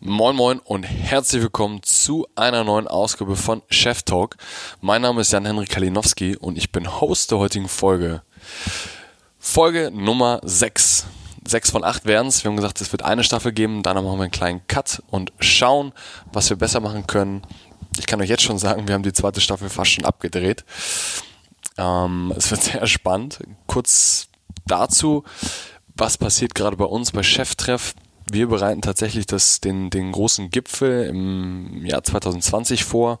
Moin Moin und herzlich willkommen zu einer neuen Ausgabe von Chef Talk. Mein Name ist Jan-Henrik Kalinowski und ich bin Host der heutigen Folge. Folge Nummer 6. 6 von 8 werden es. Wir haben gesagt, es wird eine Staffel geben, danach machen wir einen kleinen Cut und schauen, was wir besser machen können. Ich kann euch jetzt schon sagen, wir haben die zweite Staffel fast schon abgedreht. Ähm, es wird sehr spannend. Kurz dazu, was passiert gerade bei uns bei Cheftreff? Wir bereiten tatsächlich das, den, den großen Gipfel im Jahr 2020 vor.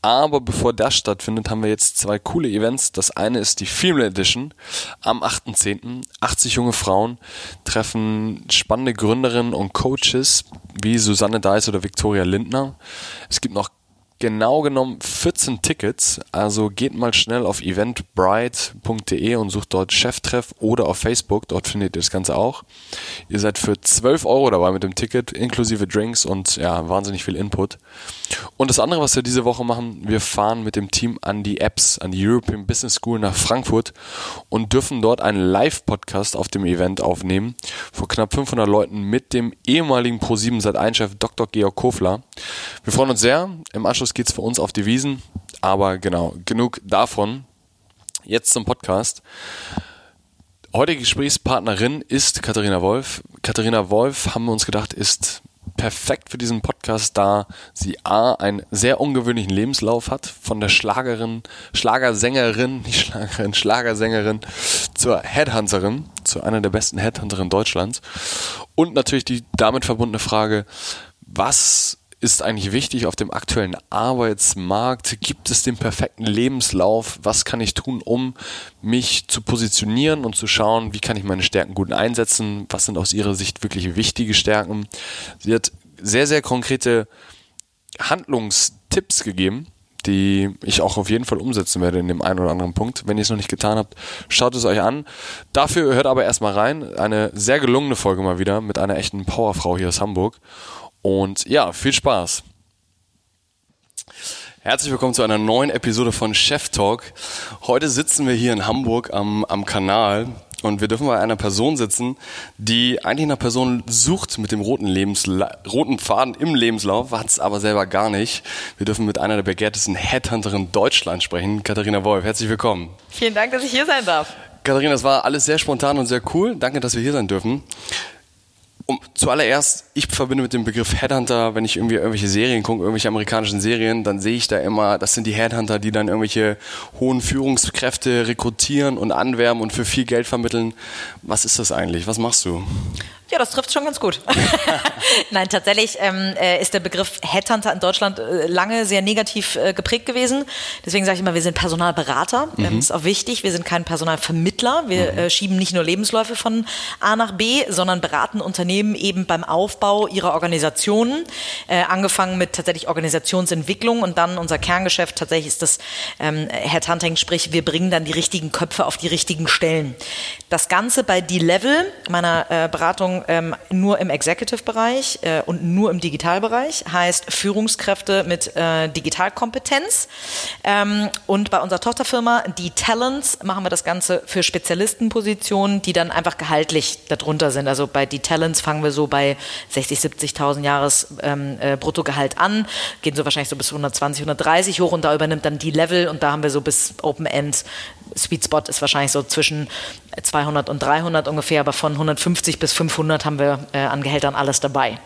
Aber bevor das stattfindet, haben wir jetzt zwei coole Events. Das eine ist die Female Edition am 8.10. 80 junge Frauen treffen spannende Gründerinnen und Coaches wie Susanne Deiss oder Victoria Lindner. Es gibt noch genau genommen 14 Tickets. Also geht mal schnell auf eventbrite.de und sucht dort Cheftreff oder auf Facebook. Dort findet ihr das Ganze auch. Ihr seid für 12 Euro dabei mit dem Ticket, inklusive Drinks und ja, wahnsinnig viel Input. Und das andere, was wir diese Woche machen, wir fahren mit dem Team an die Apps, an die European Business School nach Frankfurt und dürfen dort einen Live-Podcast auf dem Event aufnehmen vor knapp 500 Leuten mit dem ehemaligen Pro7 Sat1-Chef Dr. Georg Kofler. Wir freuen uns sehr. Im Anschluss geht's für uns auf die Wiesen. Aber genau, genug davon. Jetzt zum Podcast. Heutige Gesprächspartnerin ist Katharina Wolf. Katharina Wolf, haben wir uns gedacht, ist perfekt für diesen Podcast, da sie A, einen sehr ungewöhnlichen Lebenslauf hat, von der Schlagerin, Schlagersängerin, nicht Schlagerin, Schlagersängerin zur Headhunterin, zu einer der besten Headhunterinnen Deutschlands. Und natürlich die damit verbundene Frage, was ist eigentlich wichtig auf dem aktuellen Arbeitsmarkt? Gibt es den perfekten Lebenslauf? Was kann ich tun, um mich zu positionieren und zu schauen, wie kann ich meine Stärken gut einsetzen? Was sind aus ihrer Sicht wirklich wichtige Stärken? Sie hat sehr, sehr konkrete Handlungstipps gegeben, die ich auch auf jeden Fall umsetzen werde in dem einen oder anderen Punkt. Wenn ihr es noch nicht getan habt, schaut es euch an. Dafür hört aber erstmal rein. Eine sehr gelungene Folge mal wieder mit einer echten Powerfrau hier aus Hamburg. Und ja, viel Spaß. Herzlich willkommen zu einer neuen Episode von Chef Talk. Heute sitzen wir hier in Hamburg am, am Kanal und wir dürfen bei einer Person sitzen, die eigentlich nach Person sucht mit dem roten, Lebensla roten Faden im Lebenslauf, hat es aber selber gar nicht. Wir dürfen mit einer der begehrtesten Headhunterinnen Deutschlands sprechen, Katharina Wolf. Herzlich willkommen. Vielen Dank, dass ich hier sein darf. Katharina, das war alles sehr spontan und sehr cool. Danke, dass wir hier sein dürfen um, zuallererst, ich verbinde mit dem Begriff Headhunter, wenn ich irgendwie irgendwelche Serien gucke, irgendwelche amerikanischen Serien, dann sehe ich da immer, das sind die Headhunter, die dann irgendwelche hohen Führungskräfte rekrutieren und anwerben und für viel Geld vermitteln. Was ist das eigentlich? Was machst du? Ja, das trifft schon ganz gut. Nein, tatsächlich ähm, äh, ist der Begriff Headhunter in Deutschland äh, lange sehr negativ äh, geprägt gewesen. Deswegen sage ich immer, wir sind Personalberater. Mhm. Ähm, ist auch wichtig. Wir sind kein Personalvermittler. Wir mhm. äh, schieben nicht nur Lebensläufe von A nach B, sondern beraten Unternehmen eben beim Aufbau ihrer Organisationen. Angefangen mit tatsächlich Organisationsentwicklung und dann unser Kerngeschäft tatsächlich ist das ähm, Headhunting, sprich wir bringen dann die richtigen Köpfe auf die richtigen Stellen. Das Ganze bei D-Level meiner äh, Ähm, nur im Executive-Bereich äh, und nur im Digitalbereich, heißt Führungskräfte mit äh, Digitalkompetenz. Ähm, und bei unserer Tochterfirma, die Talents, machen wir das Ganze für Spezialistenpositionen, die dann einfach gehaltlich darunter sind. Also bei die Talents fangen wir so bei 60, 70.000 Jahres ähm, äh, Bruttogehalt an, gehen so wahrscheinlich so bis 120, 130 hoch und da übernimmt dann die Level und da haben wir so bis Open End. Sweet Spot ist wahrscheinlich so zwischen 200 und 300 ungefähr, aber von 150 bis 500 haben wir äh, an Gehältern alles dabei.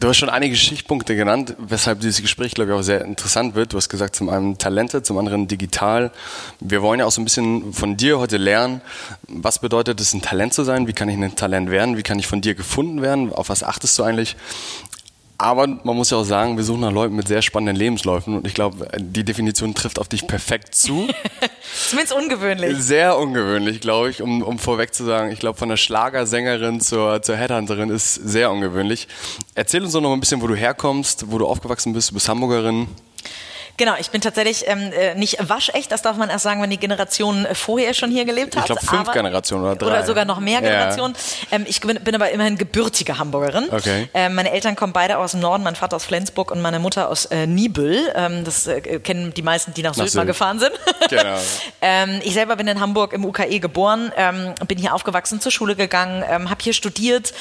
Du hast schon einige Stichpunkte genannt, weshalb dieses Gespräch, glaube ich, auch sehr interessant wird. Du hast gesagt, zum einen Talente, zum anderen digital. Wir wollen ja auch so ein bisschen von dir heute lernen, was bedeutet es, ein Talent zu sein? Wie kann ich ein Talent werden? Wie kann ich von dir gefunden werden? Auf was achtest du eigentlich? Aber man muss ja auch sagen, wir suchen nach Leuten mit sehr spannenden Lebensläufen und ich glaube, die Definition trifft auf dich perfekt zu. Zumindest ungewöhnlich. Sehr ungewöhnlich, glaube ich, um, um vorweg zu sagen. Ich glaube, von der Schlagersängerin zur, zur Headhunterin ist sehr ungewöhnlich. Erzähl uns doch noch ein bisschen, wo du herkommst, wo du aufgewachsen bist. Du bist Hamburgerin. Genau, ich bin tatsächlich ähm, äh, nicht waschecht, das darf man erst sagen, wenn die Generation äh, vorher schon hier gelebt hat. Ich glaube fünf Generationen oder drei. Oder sogar noch mehr Ja. Generationen. Ähm, ich bin, bin aber immerhin gebürtige Hamburgerin. Okay. Ähm, meine Eltern kommen beide aus dem Norden, mein Vater aus Flensburg und meine Mutter aus äh, Nibel. Ähm, das äh, kennen die meisten, die nach, Sylt mal gefahren sind. Genau. ähm, ich selber bin in Hamburg im UKE geboren, ähm, bin hier aufgewachsen, zur Schule gegangen, habe hier studiert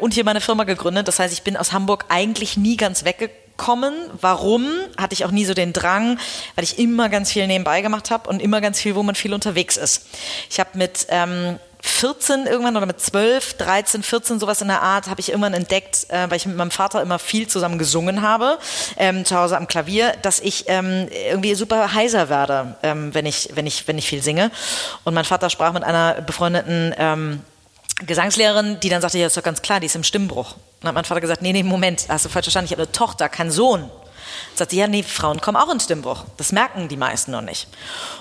und hier meine Firma gegründet. Das heißt, ich bin aus Hamburg eigentlich nie ganz weggekommen. Warum? Hatte ich auch nie so den Drang, weil ich immer ganz viel nebenbei gemacht habe und immer ganz viel, wo man viel unterwegs ist. Ich habe mit ähm, 14 irgendwann oder mit 12, 13, 14, sowas in der Art, habe ich irgendwann entdeckt, äh, weil ich mit meinem Vater immer viel zusammen gesungen habe, ähm, zu Hause am Klavier, dass ich ähm, irgendwie super heiser werde, ähm, wenn, ich, wenn, ich, wenn ich viel singe. Und mein Vater sprach mit einer befreundeten ähm, Gesangslehrerin, die dann sagte, ja, ist doch ganz klar, die ist im Stimmbruch. Und hat mein Vater gesagt, nee, nee, Moment, hast du falsch verstanden, ich habe eine Tochter, keinen Sohn. Sagt sie, ja, nee, Frauen kommen auch in Stimmbruch. Das merken die meisten noch nicht.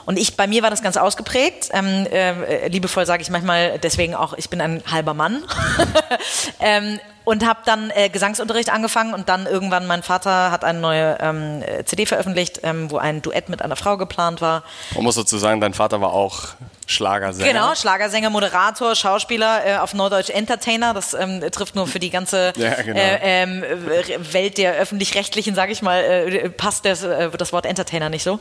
Und ich, bei mir war das ganz ausgeprägt. Ähm, äh, liebevoll sage ich manchmal deswegen auch, ich bin ein halber Mann. ähm, und habe dann äh, Gesangsunterricht angefangen und dann irgendwann, mein Vater hat eine neue ähm, äh, CD veröffentlicht, ähm, wo ein Duett mit einer Frau geplant war. Man muss dazu sagen, dein Vater war auch Schlagersänger. Genau, Schlagersänger, Moderator, Schauspieler, äh, auf Norddeutsch Entertainer. Das ähm, trifft nur für die ganze Ja, genau. äh, äh, Welt der öffentlich-rechtlichen, sage ich mal, äh, passt das, äh, das Wort Entertainer nicht so.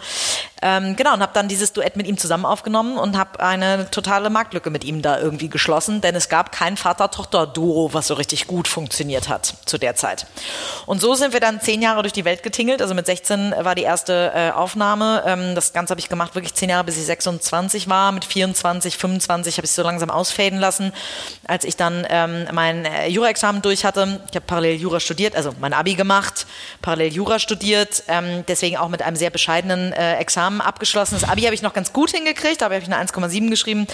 Ähm, genau, und habe dann dieses Duett mit ihm zusammen aufgenommen und habe eine totale Marktlücke mit ihm da irgendwie geschlossen, denn es gab kein Vater-Tochter-Duo, was so richtig gut funktioniert hat zu der Zeit. Und so sind wir dann zehn Jahre durch die Welt getingelt. Also mit 16 war die erste äh, Aufnahme. Ähm, das Ganze habe ich gemacht, wirklich zehn Jahre, bis ich 26 war. Mit 24, 25 habe ich so langsam ausfaden lassen. Als ich dann ähm, mein äh, Jura-Examen durch hatte, ich habe parallel Jura studiert, also mein Abi gemacht, parallel Jura studiert, ähm, deswegen auch mit einem sehr bescheidenen äh, Examen abgeschlossen. Das Abi habe ich noch ganz gut hingekriegt, aber habe ich eine 1,7 geschrieben.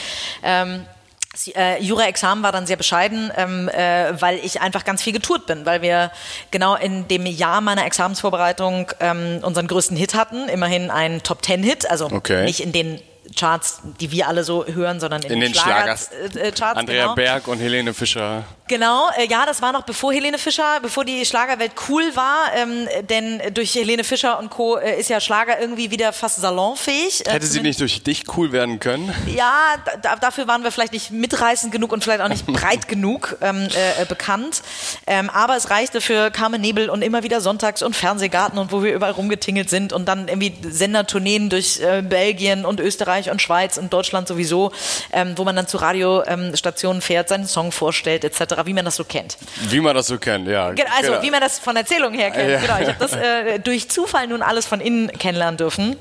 Ähm, das, äh, Jura-Examen war dann sehr bescheiden, ähm, äh, weil ich einfach ganz viel getourt bin, weil wir genau in dem Jahr meiner Examensvorbereitung ähm, unseren größten Hit hatten, immerhin einen Top-Ten-Hit, also Okay. nicht in den Charts, die wir alle so hören, sondern in, In den Schlager- Schlagers. äh, äh, Charts. Andrea genau. Berg und Helene Fischer. Genau, äh, ja, das war noch bevor Helene Fischer, bevor die Schlagerwelt cool war, ähm, denn durch Helene Fischer und Co. Äh, ist ja Schlager irgendwie wieder fast salonfähig. Äh, Hätte sie nicht durch dich cool werden können? ja, da, dafür waren wir vielleicht nicht mitreißend genug und vielleicht auch nicht breit genug ähm, äh, äh, bekannt. Ähm, aber es reichte für Carmen Nebel und immer wieder Sonntags- und Fernsehgarten und wo wir überall rumgetingelt sind und dann irgendwie Sendertourneen durch Belgien und Österreich und Schweiz und Deutschland sowieso, ähm, wo man dann zu Radiostationen fährt, seinen Song vorstellt etc., wie man das so kennt. Wie man das so kennt, ja. Ge- Also Genau. wie man das von Erzählung her kennt. Ja. Genau, ich habe das äh, durch Zufall nun alles von innen kennenlernen dürfen.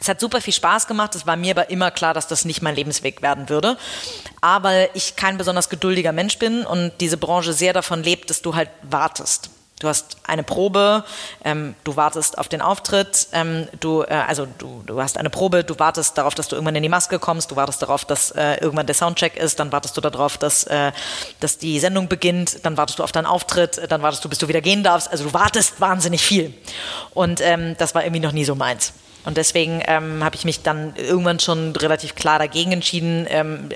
Es hat super viel Spaß gemacht. Es war mir aber immer klar, dass das nicht mein Lebensweg werden würde. Aber ich kein besonders geduldiger Mensch bin und diese Branche sehr davon lebt, dass du halt wartest. Du hast eine Probe, ähm, du wartest auf den Auftritt, ähm, du, äh, also du, du hast eine Probe, du wartest darauf, dass du irgendwann in die Maske kommst, du wartest darauf, dass äh, irgendwann der Soundcheck ist, dann wartest du darauf, dass, äh, dass die Sendung beginnt, dann wartest du auf deinen Auftritt, äh, dann wartest du, bis du wieder gehen darfst. Also du wartest wahnsinnig viel. Und ähm, das war irgendwie noch nie so meins. Und deswegen ähm, habe ich mich dann irgendwann schon relativ klar dagegen entschieden, ähm,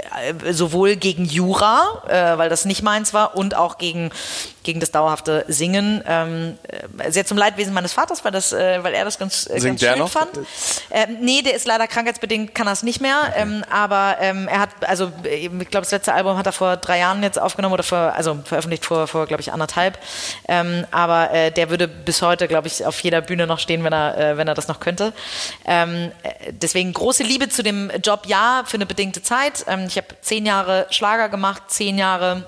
äh, sowohl gegen Jura, äh, weil das nicht meins war, und auch gegen, gegen das dauerhafte Singen. Ähm, äh, sehr zum Leidwesen meines Vaters, weil, das, äh, weil er das ganz, äh, ganz schön noch? fand. Ähm, nee, der ist leider krankheitsbedingt, kann das nicht mehr. Ähm, aber ähm, er hat, also ich glaube, das letzte Album hat er vor drei Jahren jetzt aufgenommen oder vor, also veröffentlicht vor, vor glaube ich, anderthalb. Ähm, aber äh, der würde bis heute, glaube ich, auf jeder Bühne noch stehen, wenn er, äh, wenn er das noch könnte. Ähm, äh, deswegen große Liebe zu dem Job, ja, für eine bedingte Zeit. Ähm, ich habe zehn Jahre Schlager gemacht, zehn Jahre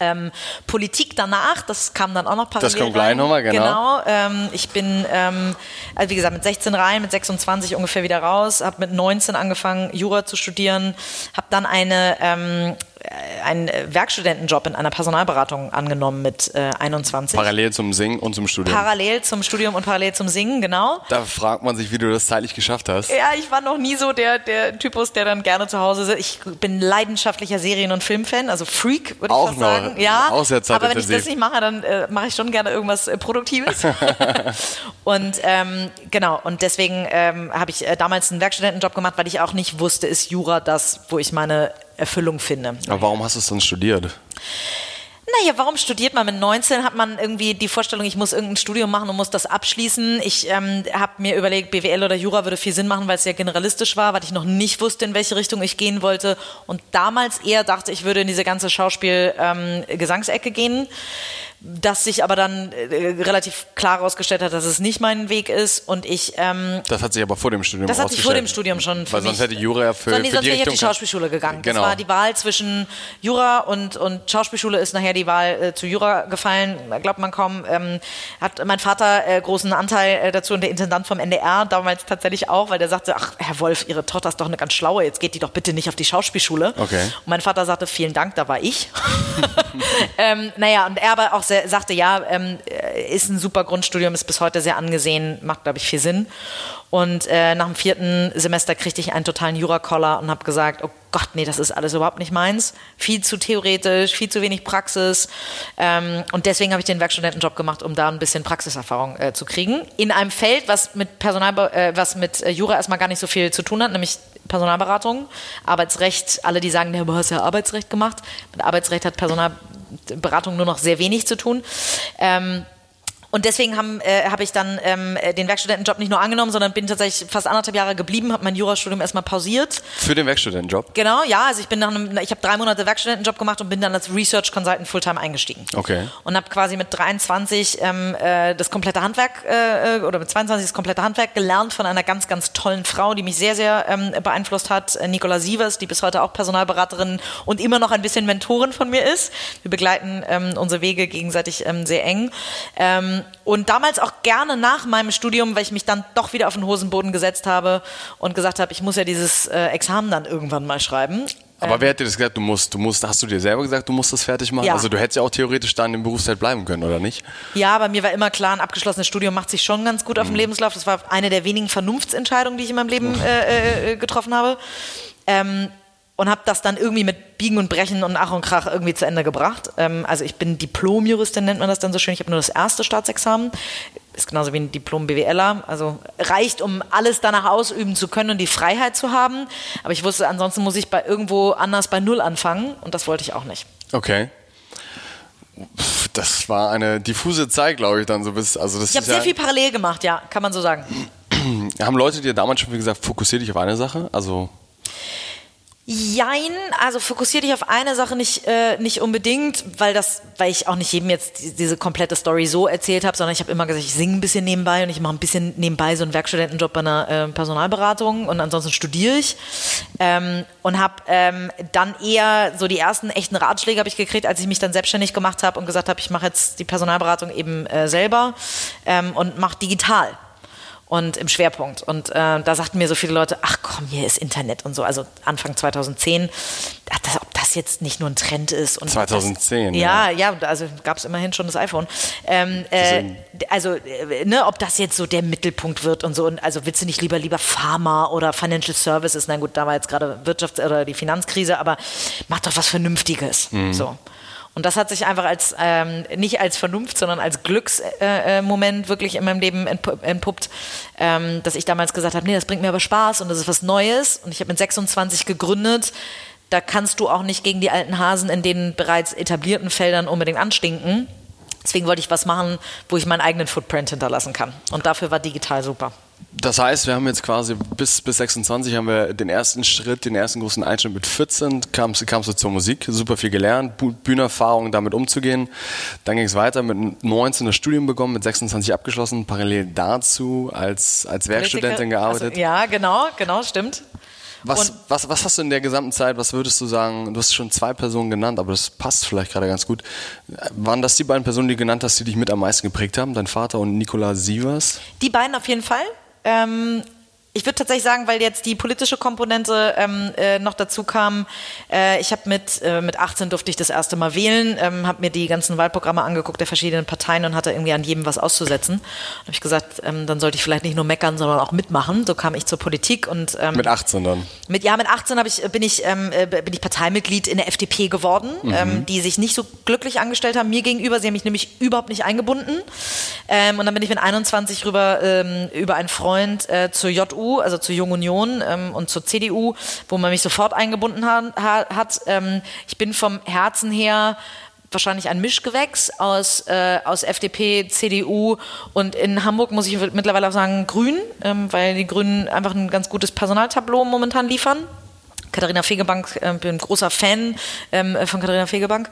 ähm, Politik danach, das kam dann auch noch parallel Das kommt gleich nochmal, genau. Genau, ähm, ich bin, ähm, also wie gesagt, mit 16 rein, mit 26 ungefähr wieder raus, habe mit 19 angefangen, Jura zu studieren, habe dann eine, ähm, äh, einen Werkstudentenjob in einer Personalberatung angenommen mit äh, 21. Parallel zum Singen und zum Studium. Parallel zum Studium und parallel zum Singen, genau. da fragt man sich, wie du das zeitlich geschafft hast. Ja, ich war noch nie so der, der Typus, der dann gerne zu Hause sitzt. Ich bin leidenschaftlicher Serien- und Filmfan, also Freak, würde ich fast sagen. Ja, Auch sehr aber wenn ich das nicht mache, dann äh, mache ich schon gerne irgendwas äh, Produktives. und ähm, genau, und deswegen ähm, habe ich äh, damals einen Werkstudentenjob gemacht, weil ich auch nicht wusste, ist Jura das, wo ich meine Erfüllung finde. Aber warum hast du es dann studiert? Naja, warum studiert man? Mit 19 hat man irgendwie die Vorstellung, ich muss irgendein Studium machen und muss das abschließen. Ich ähm, habe mir überlegt, BWL oder Jura würde viel Sinn machen, weil es sehr generalistisch war, weil ich noch nicht wusste, in welche Richtung ich gehen wollte. Und damals eher dachte, ich würde in diese ganze Schauspiel-Gesangsecke ähm, gehen das sich aber dann äh, relativ klar herausgestellt hat, dass es nicht mein Weg ist und ich. Ähm, das hat sich aber vor dem Studium Das hat sich vor dem Studium schon. Weil sonst hätte Jura ja für, sonst, für die wäre ich Richtung auf die Schauspielschule gegangen. Genau. Das war die Wahl zwischen Jura und, und Schauspielschule ist nachher die Wahl äh, zu Jura gefallen, glaubt man kaum. Ähm, hat mein Vater äh, großen Anteil äh, dazu und der Intendant vom NDR damals tatsächlich auch, weil der sagte, ach Herr Wolf, Ihre Tochter ist doch eine ganz schlaue, jetzt geht die doch bitte nicht auf die Schauspielschule. Okay. Und mein Vater sagte, vielen Dank, da war ich. ähm, naja, und er aber auch sehr, sagte, ja, ähm, ist ein super Grundstudium, ist bis heute sehr angesehen, macht, glaube ich, viel Sinn. Und äh, nach dem vierten Semester kriegte ich einen totalen Jura-Collar und habe gesagt, oh Gott, nee, das ist alles überhaupt nicht meins. Viel zu theoretisch, viel zu wenig Praxis. Ähm, und deswegen habe ich den Werkstudentenjob gemacht, um da ein bisschen Praxiserfahrung äh, zu kriegen. In einem Feld, was mit Personal, äh, was mit äh, Jura erstmal gar nicht so viel zu tun hat, nämlich Personalberatung, Arbeitsrecht. Alle, die sagen, du hast ja Arbeitsrecht gemacht. Mit Arbeitsrecht hat Personalberatung nur noch sehr wenig zu tun. Ähm, und deswegen habe äh, hab ich dann ähm, den Werkstudentenjob nicht nur angenommen, sondern bin tatsächlich fast anderthalb Jahre geblieben, habe mein Jurastudium erstmal pausiert. Für den Werkstudentenjob? Genau, ja. Also ich bin nach einem, ich habe drei Monate Werkstudentenjob gemacht und bin dann als Research Consultant Fulltime eingestiegen. Okay. Und habe quasi mit 23 ähm, äh, das komplette Handwerk äh, oder mit 22 das komplette Handwerk gelernt von einer ganz, ganz tollen Frau, die mich sehr, sehr ähm, beeinflusst hat, äh, Nicola Sievers, die bis heute auch Personalberaterin und immer noch ein bisschen Mentorin von mir ist. Wir begleiten ähm, unsere Wege gegenseitig ähm, sehr eng. Ähm, und damals auch gerne nach meinem Studium, weil ich mich dann doch wieder auf den Hosenboden gesetzt habe und gesagt habe, ich muss ja dieses äh, Examen dann irgendwann mal schreiben. Aber ähm, wer hat dir das gesagt, du musst, du musst, hast du dir selber gesagt, du musst das fertig machen? Ja. Also du hättest ja auch theoretisch da in dem Berufszeit bleiben können, oder nicht? Ja, aber mir war immer klar, ein abgeschlossenes Studium macht sich schon ganz gut auf dem Mhm. Lebenslauf. Das war eine der wenigen Vernunftsentscheidungen, die ich in meinem Leben äh, äh, getroffen habe. Ähm, und habe das dann irgendwie mit Biegen und Brechen und Ach und Krach irgendwie zu Ende gebracht. Ähm, also ich bin Diplom-Juristin, nennt man das dann so schön. Ich habe nur das erste Staatsexamen. Ist genauso wie ein Diplom-BWLer. Also reicht, um alles danach ausüben zu können und die Freiheit zu haben. Aber ich wusste, ansonsten muss ich bei irgendwo anders bei Null anfangen. Und das wollte ich auch nicht. Okay. Das war eine diffuse Zeit, glaube ich, dann so bis. Also das Ich habe sehr ja, viel parallel gemacht, ja, kann man so sagen. Haben Leute dir damals schon gesagt, fokussier dich auf eine Sache? Also Jein, also fokussier dich auf eine Sache nicht, äh, nicht unbedingt, weil das, weil ich auch nicht jedem jetzt die, diese komplette Story so erzählt habe, sondern ich habe immer gesagt, ich singe ein bisschen nebenbei und ich mache ein bisschen nebenbei so einen Werkstudentenjob bei einer äh, Personalberatung und ansonsten studiere ich. Ähm, und habe ähm, dann eher so die ersten echten Ratschläge habe ich gekriegt, als ich mich dann selbstständig gemacht habe und gesagt habe, ich mache jetzt die Personalberatung eben äh, selber ähm, und mache digital und im Schwerpunkt. Und äh, da sagten mir so viele Leute, ach komm, hier ist Internet und so, also Anfang 2010, ach, das, ob das jetzt nicht nur ein Trend ist. Und 2010, Das, ja, ja, also gab es immerhin schon das iPhone. Ähm, äh, also, äh, ne, ob das jetzt so der Mittelpunkt wird und so, und also willst du nicht lieber lieber Pharma oder Financial Services, na gut, da war jetzt gerade Wirtschafts- oder die Finanzkrise, aber mach doch was Vernünftiges. So. Und das hat sich einfach als, ähm, nicht als Vernunft, sondern als Glücksmoment äh, äh, wirklich in meinem Leben entpu- entpuppt, ähm, dass ich damals gesagt habe, nee, das bringt mir aber Spaß und das ist was Neues. Und ich habe mit 26 gegründet. Da kannst du auch nicht gegen die alten Hasen in den bereits etablierten Feldern unbedingt anstinken. Deswegen wollte ich was machen, wo ich meinen eigenen Footprint hinterlassen kann. Und dafür war digital super. Das heißt, wir haben jetzt quasi bis, bis 26 haben wir den ersten Schritt, den ersten großen Einschnitt mit 14, kamst, kamst du zur Musik, super viel gelernt, Bühnenerfahrung, damit umzugehen. Dann ging es weiter, mit 19 das Studium begonnen, mit 26 abgeschlossen, parallel dazu als, als Werkstudentin gearbeitet. Also, ja, genau, genau, stimmt. Was, was, was hast du in der gesamten Zeit, was würdest du sagen, du hast schon zwei Personen genannt, aber das passt vielleicht gerade ganz gut. Waren das die beiden Personen, die du genannt hast, die dich mit am meisten geprägt haben, dein Vater und Nicola Sievers? Die beiden auf jeden Fall. Ähm, ich würde tatsächlich sagen, weil jetzt die politische Komponente ähm, äh, noch dazu kam, äh, ich habe mit, äh, mit 18 durfte ich das erste Mal wählen, ähm, habe mir die ganzen Wahlprogramme angeguckt der verschiedenen Parteien und hatte irgendwie an jedem was auszusetzen. habe ich gesagt, ähm, dann sollte ich vielleicht nicht nur meckern, sondern auch mitmachen. So kam ich zur Politik und ähm, Mit 18 dann. mit, ja, mit 18 hab ich, bin, ich, ähm, äh, bin ich Parteimitglied in der FDP geworden, ähm, die sich nicht so glücklich angestellt haben mir gegenüber. Sie haben mich nämlich überhaupt nicht eingebunden. Ähm, und dann bin ich mit 21 rüber ähm, über einen Freund äh, zur JU, also zur Jungen Union ähm, und zur CDU, wo man mich sofort eingebunden ha ha hat. Ähm, ich bin vom Herzen her wahrscheinlich ein Mischgewächs aus, äh, aus FDP, CDU und in Hamburg muss ich mittlerweile auch sagen Grün, ähm, weil die Grünen einfach ein ganz gutes Personaltableau momentan liefern. Katharina Fegebank, äh, bin großer Fan ähm, von Katharina Fegebank.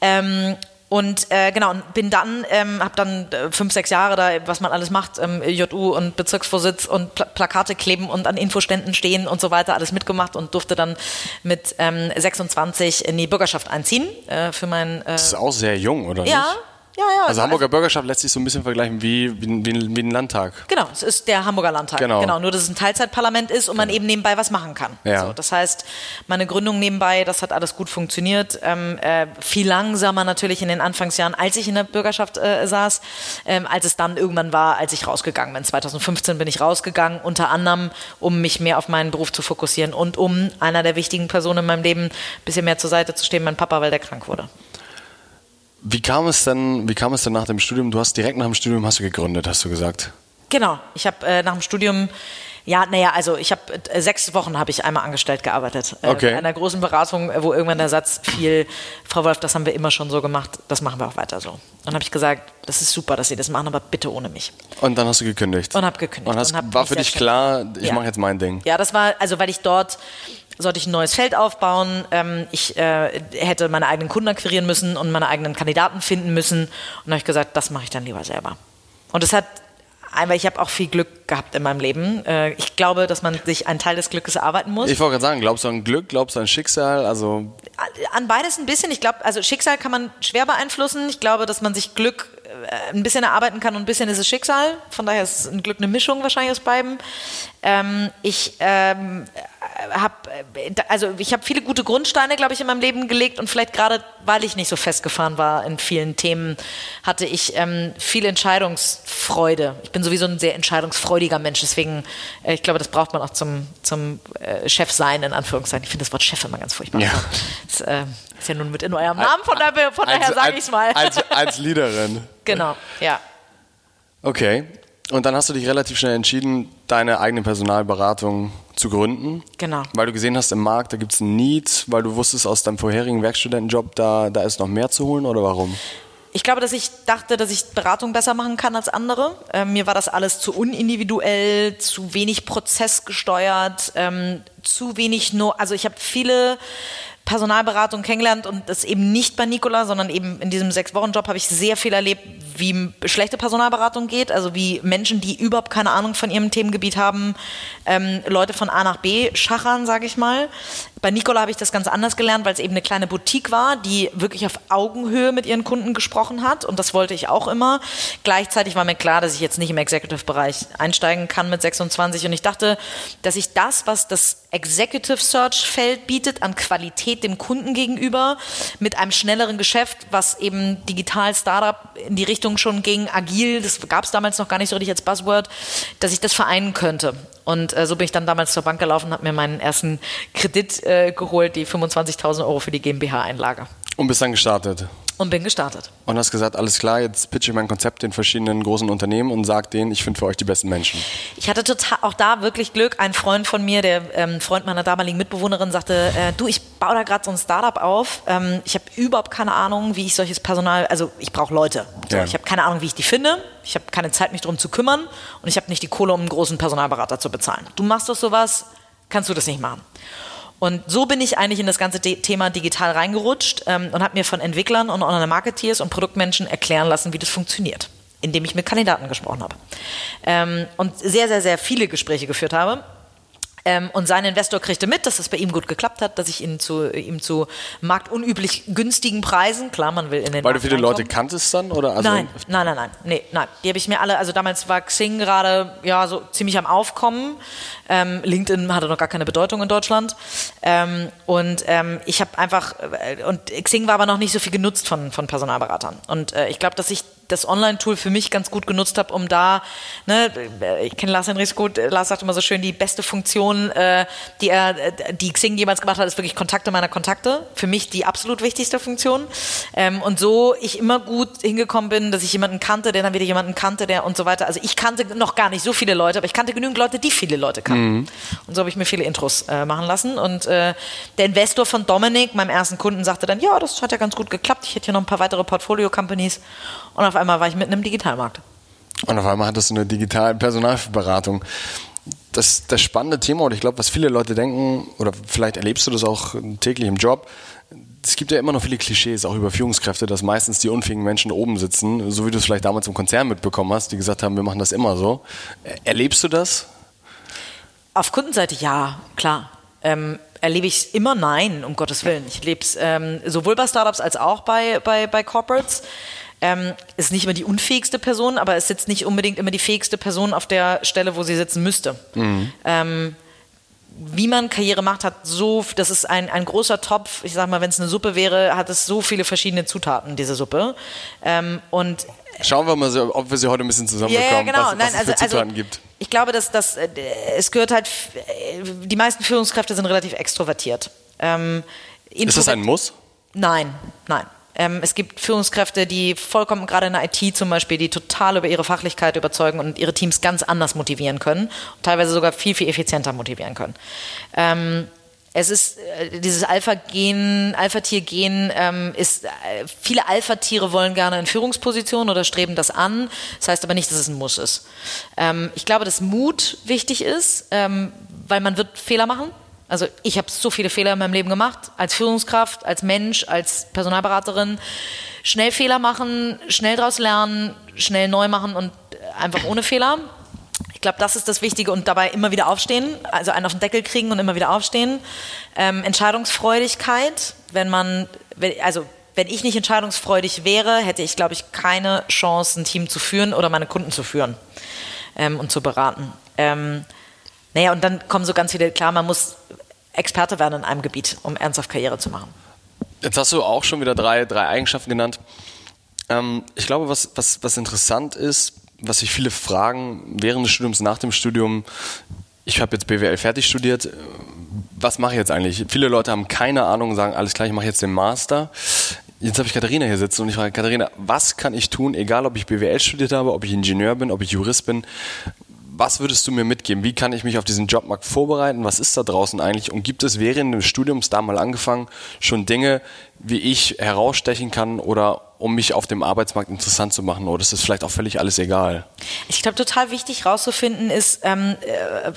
Ähm, und äh, genau, bin dann, ähm, habe dann äh, fünf, sechs Jahre da, was man alles macht, ähm, JU und Bezirksvorsitz und Pla Plakate kleben und an Infoständen stehen und so weiter, alles mitgemacht und durfte dann mit ähm, 26 in die Bürgerschaft einziehen äh, für mein. Äh, das ist auch sehr jung, oder ja, nicht? Ja, ja. Also Hamburger Bürgerschaft lässt sich so ein bisschen vergleichen wie, wie, wie, wie ein Landtag. Genau, es ist der Hamburger Landtag. Genau. genau nur, dass es ein Teilzeitparlament ist und man eben nebenbei was machen kann. Ja. So, das heißt, meine Gründung nebenbei, das hat alles gut funktioniert. Ähm, äh, viel langsamer natürlich in den Anfangsjahren, als ich in der Bürgerschaft äh, saß, ähm, als es dann irgendwann war, als ich rausgegangen bin. 2015 bin ich rausgegangen, unter anderem, um mich mehr auf meinen Beruf zu fokussieren und um einer der wichtigen Personen in meinem Leben ein bisschen mehr zur Seite zu stehen, mein Papa, weil der krank wurde. Wie kam es denn, wie kam es denn nach dem Studium? Du hast direkt nach dem Studium hast du gegründet, hast du gesagt. Genau, ich habe äh, nach dem Studium ja, naja, also ich habe äh, sechs Wochen habe ich einmal angestellt gearbeitet. Äh, okay. In einer großen Beratung, wo irgendwann der Satz fiel, Frau Wolf, das haben wir immer schon so gemacht, das machen wir auch weiter so. Und dann habe ich gesagt, das ist super, dass Sie das machen, aber bitte ohne mich. Und dann hast du gekündigt. Und habe gekündigt. Und, hast, und war für dich klar, ich Ja. mache jetzt mein Ding. Ja, das war, also weil ich dort sollte ich ein neues Feld aufbauen, ähm, ich äh, hätte meine eigenen Kunden akquirieren müssen und meine eigenen Kandidaten finden müssen. Und dann habe ich gesagt, das mache ich dann lieber selber. Und es hat einfach, ich habe auch viel Glück gehabt in meinem Leben. Äh, ich glaube, dass man sich einen Teil des Glückes erarbeiten muss. Ich wollte gerade sagen, glaubst du an Glück, glaubst du an Schicksal? Also An beides ein bisschen. Ich glaube, also Schicksal kann man schwer beeinflussen. Ich glaube, dass man sich Glück äh, ein bisschen erarbeiten kann und ein bisschen ist es Schicksal. Von daher ist ein Glück eine Mischung wahrscheinlich aus beiden. Ähm, ich ähm, habe also ich habe viele gute Grundsteine, glaube ich, in meinem Leben gelegt und vielleicht gerade, weil ich nicht so festgefahren war in vielen Themen, hatte ich ähm, viel Entscheidungsfreude. Ich bin sowieso ein sehr entscheidungsfreudiger Mensch, deswegen äh, ich glaube, das braucht man auch zum zum äh, Chef sein in Anführungszeichen. Ich finde das Wort Chef immer ganz furchtbar. Ja. Das äh, ist ja nun mit in eurem Namen, von daher, von daher sage ich es mal. Als, als Leaderin. genau, ja. Okay. Und dann hast du dich relativ schnell entschieden, deine eigene Personalberatung zu gründen. Genau. Weil du gesehen hast, im Markt, da gibt es ein Need, weil du wusstest aus deinem vorherigen Werkstudentenjob, da, da ist noch mehr zu holen oder warum? Ich glaube, dass ich dachte, dass ich Beratung besser machen kann als andere. Ähm, mir war das alles zu unindividuell, zu wenig prozessgesteuert, ähm, zu wenig nur. Also ich habe viele Personalberatung kennengelernt und das eben nicht bei Nikola, sondern eben in diesem Sechs-Wochen-Job habe ich sehr viel erlebt, wie schlechte Personalberatung geht, also wie Menschen, die überhaupt keine Ahnung von ihrem Themengebiet haben, ähm, Leute von A nach B schachern, sage ich mal. Bei Nikola habe ich das ganz anders gelernt, weil es eben eine kleine Boutique war, die wirklich auf Augenhöhe mit ihren Kunden gesprochen hat und das wollte ich auch immer. Gleichzeitig war mir klar, dass ich jetzt nicht im Executive-Bereich einsteigen kann mit 26 und ich dachte, dass ich das, was das Executive Search Feld bietet an Qualität dem Kunden gegenüber, mit einem schnelleren Geschäft, was eben digital Startup in die Richtung schon ging, agil, das gab es damals noch gar nicht so richtig als Buzzword, dass ich das vereinen könnte. Und äh, so bin ich dann damals zur Bank gelaufen habe mir meinen ersten Kredit äh, geholt, die 25.000 Euro für die GmbH-Einlage. Und bist dann gestartet. Und bin gestartet. Und hast gesagt, alles klar, jetzt pitche ich mein Konzept in verschiedenen großen Unternehmen und sag denen, ich finde für euch die besten Menschen. Ich hatte total auch da wirklich Glück. Ein Freund von mir, der ähm, Freund meiner damaligen Mitbewohnerin, sagte: äh, Du, ich baue da gerade so ein Startup auf. Ähm, ich habe überhaupt keine Ahnung, wie ich solches Personal, also ich brauche Leute. So, Ja. Ich habe keine Ahnung, wie ich die finde. Ich habe keine Zeit, mich darum zu kümmern. Und ich habe nicht die Kohle, um einen großen Personalberater zu bezahlen. Du machst doch sowas, kannst du das nicht machen? Und so bin ich eigentlich in das ganze Thema digital reingerutscht ähm, und habe mir von Entwicklern und Online-Marketeers und Produktmenschen erklären lassen, wie das funktioniert, indem ich mit Kandidaten gesprochen habe. Ähm, und sehr, sehr, sehr viele Gespräche geführt habe. Ähm, und sein Investor kriegte mit, dass es bei ihm gut geklappt hat, dass ich ihn zu, ihm zu marktunüblich günstigen Preisen, klar, man will in den Weil du viele Leute kanntest dann? Oder? Also, nein, nein, nein, nein, nee, nein. Die habe ich mir alle, also damals war Xing gerade ja so ziemlich am Aufkommen. Ähm, LinkedIn hatte noch gar keine Bedeutung in Deutschland. Ähm, und ähm, ich habe einfach, äh, und Xing war aber noch nicht so viel genutzt von, von Personalberatern. Und äh, ich glaube, dass ich das Online-Tool für mich ganz gut genutzt habe, um da, ne, ich kenne Lars Henrichs gut, Lars sagt immer so schön, die beste Funktion, äh, die er, die Xing jemals gemacht hat, ist wirklich Kontakte meiner Kontakte. Für mich die absolut wichtigste Funktion. Ähm, und so ich immer gut hingekommen bin, dass ich jemanden kannte, der dann wieder jemanden kannte, der und so weiter. Also ich kannte noch gar nicht so viele Leute, aber ich kannte genügend Leute, die viele Leute kannten. Mhm. Und so habe ich mir viele Intros äh, machen lassen. Und äh, der Investor von Dominik, meinem ersten Kunden, sagte dann, ja, das hat ja ganz gut geklappt. Ich hätte hier noch ein paar weitere Portfolio-Companies. Und auf einmal war ich mitten im Digitalmarkt. Und auf einmal hattest du eine digitale Personalberatung. Das, das spannende Thema, und ich glaube, was viele Leute denken, oder vielleicht erlebst du das auch täglich im Job, es gibt ja immer noch viele Klischees, auch über Führungskräfte, dass meistens die unfähigen Menschen oben sitzen, so wie du es vielleicht damals im Konzern mitbekommen hast, die gesagt haben, wir machen das immer so. Erlebst du das? Auf Kundenseite ja, klar. Ähm, erlebe ich es immer? Nein, um Gottes Willen. Ich erlebe es ähm, sowohl bei Startups als auch bei, bei, bei Corporates. Ähm, ist nicht immer die unfähigste Person, aber es sitzt nicht unbedingt immer die fähigste Person auf der Stelle, wo sie sitzen müsste. Mhm. Ähm, wie man Karriere macht, hat so, das ist ein, ein großer Topf. Ich sag mal, wenn es eine Suppe wäre, hat es so viele verschiedene Zutaten, diese Suppe. Ähm, und Schauen wir mal, so, ob wir sie heute ein bisschen zusammenbekommen, ja, genau. was, was Nein, es also, für Zutaten also, gibt. Ich glaube, dass, dass äh, es gehört halt, die meisten Führungskräfte sind relativ extrovertiert. Ähm, ist das ein Muss? Nein, nein. Ähm, es gibt Führungskräfte, die vollkommen, gerade in der IT zum Beispiel, die total über ihre Fachlichkeit überzeugen und ihre Teams ganz anders motivieren können teilweise sogar viel, viel effizienter motivieren können. Ähm, es ist äh, dieses Alpha-Gen, Alpha-Tier-Gen ähm, ist, äh, viele Alpha-Tiere wollen gerne in Führungspositionen oder streben das an. Das heißt aber nicht, dass es ein Muss ist. Ähm, ich glaube, dass Mut wichtig ist, ähm, weil man wird Fehler machen. Also ich habe so viele Fehler in meinem Leben gemacht, als Führungskraft, als Mensch, als Personalberaterin. Schnell Fehler machen, schnell daraus lernen, schnell neu machen und einfach ohne Fehler. Ich glaube, das ist das Wichtige und dabei immer wieder aufstehen, also einen auf den Deckel kriegen und immer wieder aufstehen. Ähm, Entscheidungsfreudigkeit, wenn man, also wenn ich nicht entscheidungsfreudig wäre, hätte ich, glaube ich, keine Chance, ein Team zu führen oder meine Kunden zu führen ähm, und zu beraten. Ähm, naja, und dann kommen so ganz viele, klar, man muss Experte werden in einem Gebiet, um ernsthaft Karriere zu machen. Jetzt hast du auch schon wieder drei, drei Eigenschaften genannt. Ähm, ich glaube, was, was, was interessant ist, was sich viele fragen während des Studiums, nach dem Studium, ich habe jetzt BWL fertig studiert, was mache ich jetzt eigentlich? Viele Leute haben keine Ahnung und sagen, alles klar, ich mache jetzt den Master. Jetzt habe ich Katharina hier sitzen und ich frage, Katharina, was kann ich tun, egal ob ich BWL studiert habe, ob ich Ingenieur bin, ob ich Jurist bin, was würdest du mir mitgeben? Wie kann ich mich auf diesen Jobmarkt vorbereiten? Was ist da draußen eigentlich? Und gibt es während des Studiums da mal angefangen schon Dinge, wie ich herausstechen kann oder um mich auf dem Arbeitsmarkt interessant zu machen? Oder ist das vielleicht auch völlig alles egal? Ich glaube, total wichtig herauszufinden ist, ähm, äh,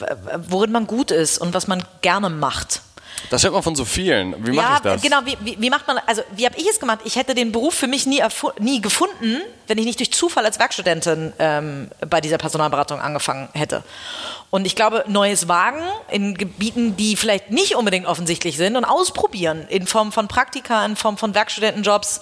worin man gut ist und was man gerne macht. Das hört man von so vielen. Wie mache ja, ich das? Genau, wie, wie, wie macht man, also wie habe ich es gemacht? Ich hätte den Beruf für mich nie, nie gefunden, wenn ich nicht durch Zufall als Werkstudentin ähm, bei dieser Personalberatung angefangen hätte. Und ich glaube, neues Wagen in Gebieten, die vielleicht nicht unbedingt offensichtlich sind und ausprobieren in Form von Praktika, in Form von Werkstudentenjobs,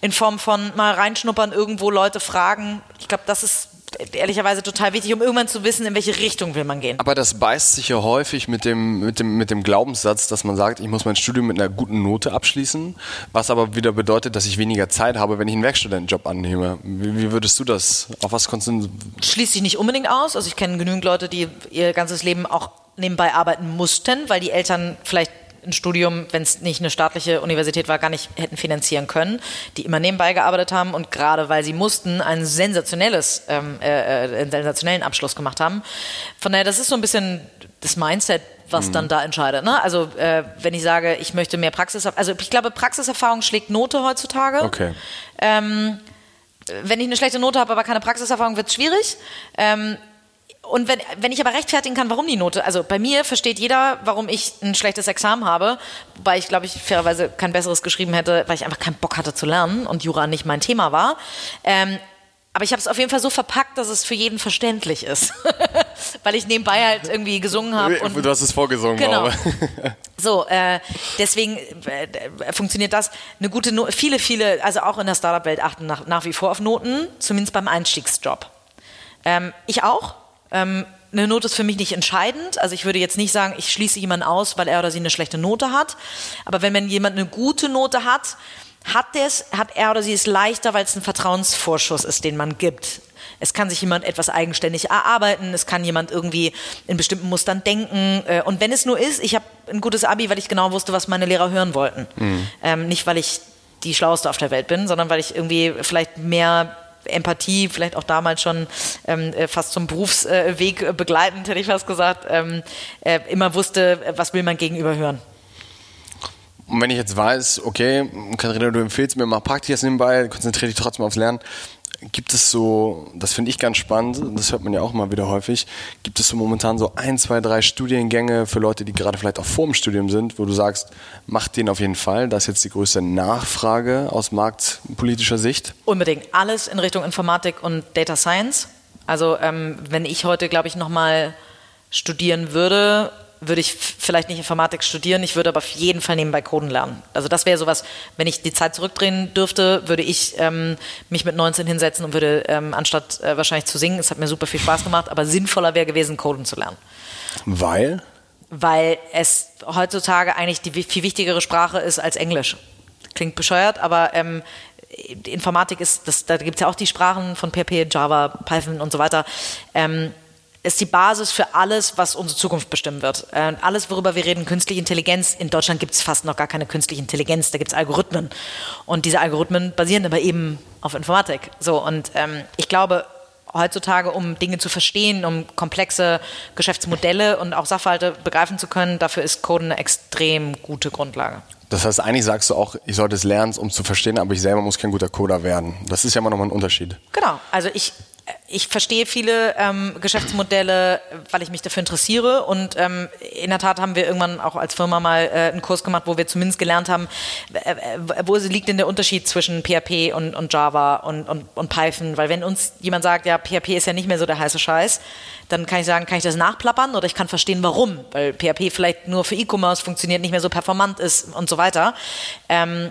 in Form von mal reinschnuppern, irgendwo Leute fragen. Ich glaube, das ist ehrlicherweise total wichtig, um irgendwann zu wissen, in welche Richtung will man gehen. Aber das beißt sich ja häufig mit dem, mit dem, mit dem Glaubenssatz, dass man sagt, ich muss mein Studium mit einer guten Note abschließen, was aber wieder bedeutet, dass ich weniger Zeit habe, wenn ich einen Werkstudentenjob annehme. Wie, wie würdest du das? Auf was konzentrieren? Schließt sich nicht unbedingt aus. Also ich kenne genügend Leute, die ihr ganzes Leben auch nebenbei arbeiten mussten, weil die Eltern vielleicht ein Studium, wenn es nicht eine staatliche Universität war, gar nicht hätten finanzieren können, die immer nebenbei gearbeitet haben und gerade weil sie mussten, ein sensationelles, ähm, äh, äh, einen sensationellen Abschluss gemacht haben. Von daher, das ist so ein bisschen das Mindset, was mhm. dann da entscheidet. Ne? Also äh, wenn ich sage, ich möchte mehr Praxis, also ich glaube, Praxiserfahrung schlägt Note heutzutage. Okay. Ähm, wenn ich eine schlechte Note habe, aber keine Praxiserfahrung, wird es schwierig. Ähm, und wenn, wenn ich aber rechtfertigen kann, warum die Note, also bei mir versteht jeder, warum ich ein schlechtes Examen habe, wobei ich, glaube ich, fairerweise kein besseres geschrieben hätte, weil ich einfach keinen Bock hatte zu lernen und Jura nicht mein Thema war. Ähm, aber ich habe es auf jeden Fall so verpackt, dass es für jeden verständlich ist. Weil ich nebenbei halt irgendwie gesungen habe. Du hast es vorgesungen, genau. so, äh, deswegen äh, funktioniert das. Eine gute Note, viele, viele, also auch in der Startup-Welt achten nach, nach wie vor auf Noten, zumindest beim Einstiegsjob. Ähm, ich auch. Ähm, eine Note ist für mich nicht entscheidend. Also ich würde jetzt nicht sagen, ich schließe jemanden aus, weil er oder sie eine schlechte Note hat. Aber wenn jemand eine gute Note hat, hat, der's, hat er oder sie es leichter, weil es ein Vertrauensvorschuss ist, den man gibt. Es kann sich jemand etwas eigenständig erarbeiten, es kann jemand irgendwie in bestimmten Mustern denken. Äh, und wenn es nur ist, ich habe ein gutes Abi, weil ich genau wusste, was meine Lehrer hören wollten. Mhm. Ähm, nicht, weil ich die Schlauste auf der Welt bin, sondern weil ich irgendwie vielleicht mehr Empathie, vielleicht auch damals schon ähm, äh, fast zum Berufsweg äh, begleitend, hätte ich fast gesagt, ähm, äh, immer wusste, was will man gegenüber hören. Und wenn ich jetzt weiß, okay, Katharina, du empfehlst mir mal Praktikas nebenbei, konzentriere dich trotzdem aufs Lernen, gibt es so, das finde ich ganz spannend, das hört man ja auch mal wieder häufig, gibt es so momentan so ein, zwei, drei Studiengänge für Leute, die gerade vielleicht auch vor dem Studium sind, wo du sagst, mach den auf jeden Fall, das ist jetzt die größte Nachfrage aus marktpolitischer Sicht? Unbedingt. Alles in Richtung Informatik und Data Science. Also ähm, wenn ich heute, glaube ich, nochmal studieren würde, würde ich vielleicht nicht Informatik studieren, ich würde aber auf jeden Fall nebenbei Coden lernen. Also das wäre sowas, wenn ich die Zeit zurückdrehen dürfte, würde ich ähm, mich mit 19 hinsetzen und würde, ähm, anstatt äh, wahrscheinlich zu singen, es hat mir super viel Spaß gemacht, aber sinnvoller wäre gewesen, Coden zu lernen. Weil? Weil es heutzutage eigentlich die viel wichtigere Sprache ist als Englisch. Klingt bescheuert, aber ähm, Informatik ist, das, da gibt es ja auch die Sprachen von PHP, Java, Python und so weiter. Ähm, ist die Basis für alles, was unsere Zukunft bestimmen wird. Äh, alles, worüber wir reden, künstliche Intelligenz. In Deutschland gibt es fast noch gar keine künstliche Intelligenz, da gibt es Algorithmen. Und diese Algorithmen basieren aber eben auf Informatik. So, und ähm, ich glaube, heutzutage, um Dinge zu verstehen, um komplexe Geschäftsmodelle und auch Sachverhalte begreifen zu können, dafür ist Coden eine extrem gute Grundlage. Das heißt, eigentlich sagst du auch, ich sollte es lernen, um zu verstehen, aber ich selber muss kein guter Coder werden. Das ist ja immer noch mal ein Unterschied. Genau. Also ich, ich verstehe viele ähm, Geschäftsmodelle, weil ich mich dafür interessiere. Und ähm, in der Tat haben wir irgendwann auch als Firma mal äh, einen Kurs gemacht, wo wir zumindest gelernt haben, äh, wo liegt denn der Unterschied zwischen PHP und, und Java und, und, und, Python. Weil wenn uns jemand sagt, ja, PHP ist ja nicht mehr so der heiße Scheiß, dann kann ich sagen, kann ich das nachplappern oder ich kann verstehen, warum. Weil PHP vielleicht nur für E-Commerce funktioniert, nicht mehr so performant ist und so weiter. Ähm,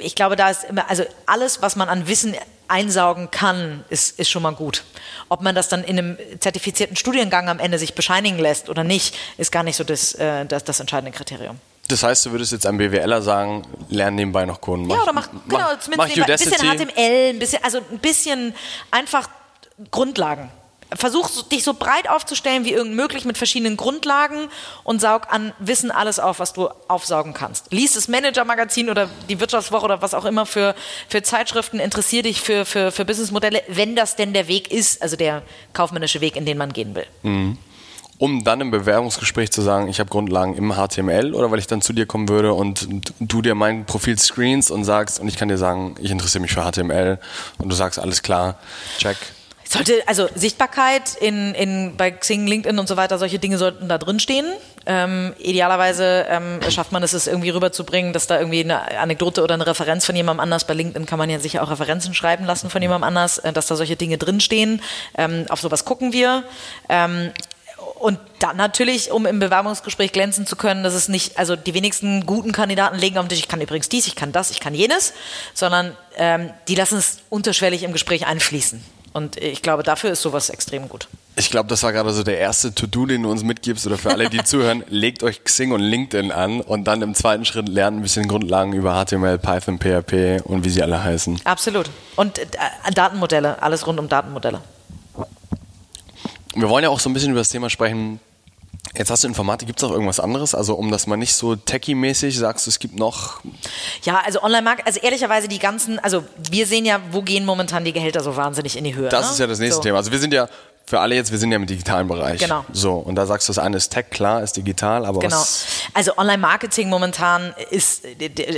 ich glaube, da ist immer, also alles, was man an Wissen einsaugen kann, ist, ist schon mal gut. Ob man das dann in einem zertifizierten Studiengang am Ende sich bescheinigen lässt oder nicht, ist gar nicht so das, äh, das, das entscheidende Kriterium. Das heißt, du würdest jetzt einem BWLer sagen, lern nebenbei noch Kunden. Mach, ja, oder mach, genau, zumindest mach ein bisschen HTML, ein bisschen, also ein bisschen einfach Grundlagen versuch dich so breit aufzustellen wie irgend möglich mit verschiedenen Grundlagen und saug an Wissen alles auf, was du aufsaugen kannst. Lies das Manager-Magazin oder die Wirtschaftswoche oder was auch immer für, für Zeitschriften, interessier dich für, für, für Businessmodelle, wenn das denn der Weg ist, also der kaufmännische Weg, in den man gehen will. Mhm. Um dann im Bewerbungsgespräch zu sagen, ich habe Grundlagen im HTML oder weil ich dann zu dir kommen würde und du dir mein Profil screens und sagst und ich kann dir sagen, ich interessiere mich für HTML und du sagst, alles klar, check, sollte, also Sichtbarkeit in, in, bei Xing, LinkedIn und so weiter, solche Dinge sollten da drin stehen. Ähm, idealerweise ähm, schafft man es, es irgendwie rüberzubringen, dass da irgendwie eine Anekdote oder eine Referenz von jemandem anders, bei LinkedIn kann man ja sicher auch Referenzen schreiben lassen von jemandem anders, äh, dass da solche Dinge drinstehen. Ähm, auf sowas gucken wir. Ähm, und dann natürlich, um im Bewerbungsgespräch glänzen zu können, dass es nicht, also die wenigsten guten Kandidaten legen auf den Tisch, ich kann übrigens dies, ich kann das, ich kann jenes, sondern ähm, die lassen es unterschwellig im Gespräch einfließen. Und ich glaube, dafür ist sowas extrem gut. Ich glaube, das war gerade so der erste To-Do, den du uns mitgibst oder für alle, die zuhören. Legt euch Xing und LinkedIn an und dann im zweiten Schritt lernt ein bisschen Grundlagen über HTML, Python, PHP und wie sie alle heißen. Absolut. Und äh, Datenmodelle, alles rund um Datenmodelle. Wir wollen ja auch so ein bisschen über das Thema sprechen, Jetzt hast du Informatik, gibt es auch irgendwas anderes? Also um das mal nicht so techie-mäßig, sagst du, es gibt noch... Ja, also Online-Markt, also ehrlicherweise die ganzen, also wir sehen ja, wo gehen momentan die Gehälter so wahnsinnig in die Höhe. Das ne? ist ja das nächste so. Thema. Also wir sind ja, für alle jetzt, wir sind ja im digitalen Bereich. Genau. So, und da sagst du, das eine ist Tech, klar, ist digital, aber Genau. Also Online-Marketing momentan ist,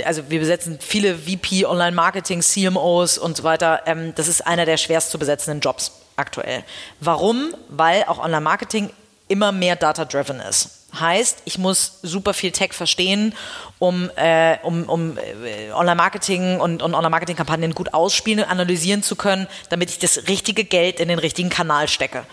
also wir besetzen viele VP, Online-Marketing, CMOs und so weiter. Ähm, das ist einer der schwerst zu besetzenden Jobs aktuell. Warum? Weil auch Online-Marketing immer mehr data-driven ist. Heißt, ich muss super viel Tech verstehen, um, äh, um, um äh, Online-Marketing und, und Online-Marketing-Kampagnen gut ausspielen und analysieren zu können, damit ich das richtige Geld in den richtigen Kanal stecke.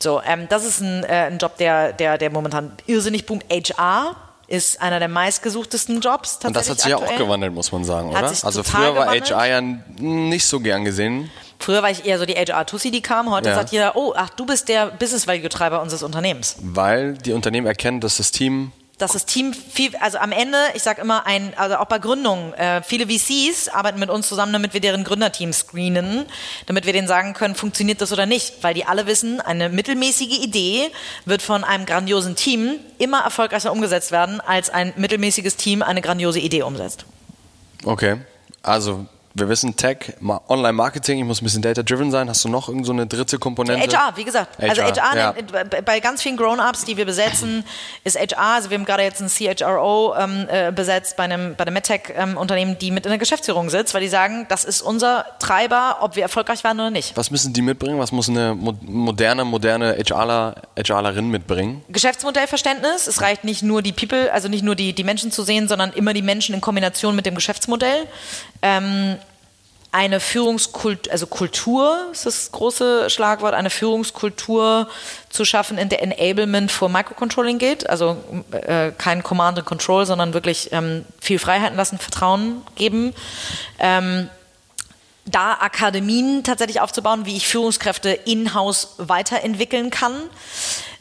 So, ähm, das ist ein, äh, ein Job, der, der, der momentan irrsinnig boomt. HR ist einer der meistgesuchtesten Jobs. Und das hat sich ja auch gewandelt, muss man sagen, oder? Also früher war gewandelt. HR ja nicht so gern gesehen. Früher war ich eher so die HR-Tussi, die kam. Heute ja. sagt jeder, oh, ach, du bist der Business-Value-Treiber unseres Unternehmens. Weil die Unternehmen erkennen, dass das Team dass das Team viel, also am Ende, ich sage immer, ein, also auch bei Gründungen, äh, viele VCs arbeiten mit uns zusammen, damit wir deren Gründerteam screenen, damit wir denen sagen können, funktioniert das oder nicht, weil die alle wissen, eine mittelmäßige Idee wird von einem grandiosen Team immer erfolgreicher umgesetzt werden, als ein mittelmäßiges Team eine grandiose Idee umsetzt. Okay, also wir wissen Tech, Online-Marketing, ich muss ein bisschen data-driven sein. Hast du noch irgendeine so dritte Komponente? HR, wie gesagt. HR, also HR, ja. bei ganz vielen Grown-Ups, die wir besetzen, ist HR, also wir haben gerade jetzt ein CHRO ähm, äh, besetzt bei einem, bei einem MedTech-Unternehmen, ähm, die mit in der Geschäftsführung sitzt, weil die sagen, das ist unser Treiber, ob wir erfolgreich waren oder nicht. Was müssen die mitbringen? Was muss eine moderne, moderne HRler, HRlerin mitbringen? Geschäftsmodellverständnis. Es reicht nicht nur die People, also nicht nur die, die Menschen zu sehen, sondern immer die Menschen in Kombination mit dem Geschäftsmodell. Ähm, eine Führungskultur, also Kultur ist das große Schlagwort, eine Führungskultur zu schaffen, in der Enablement vor Microcontrolling geht, also äh, kein Command and Control, sondern wirklich ähm, viel Freiheiten lassen, Vertrauen geben. Ähm, da Akademien tatsächlich aufzubauen, wie ich Führungskräfte in-house weiterentwickeln kann.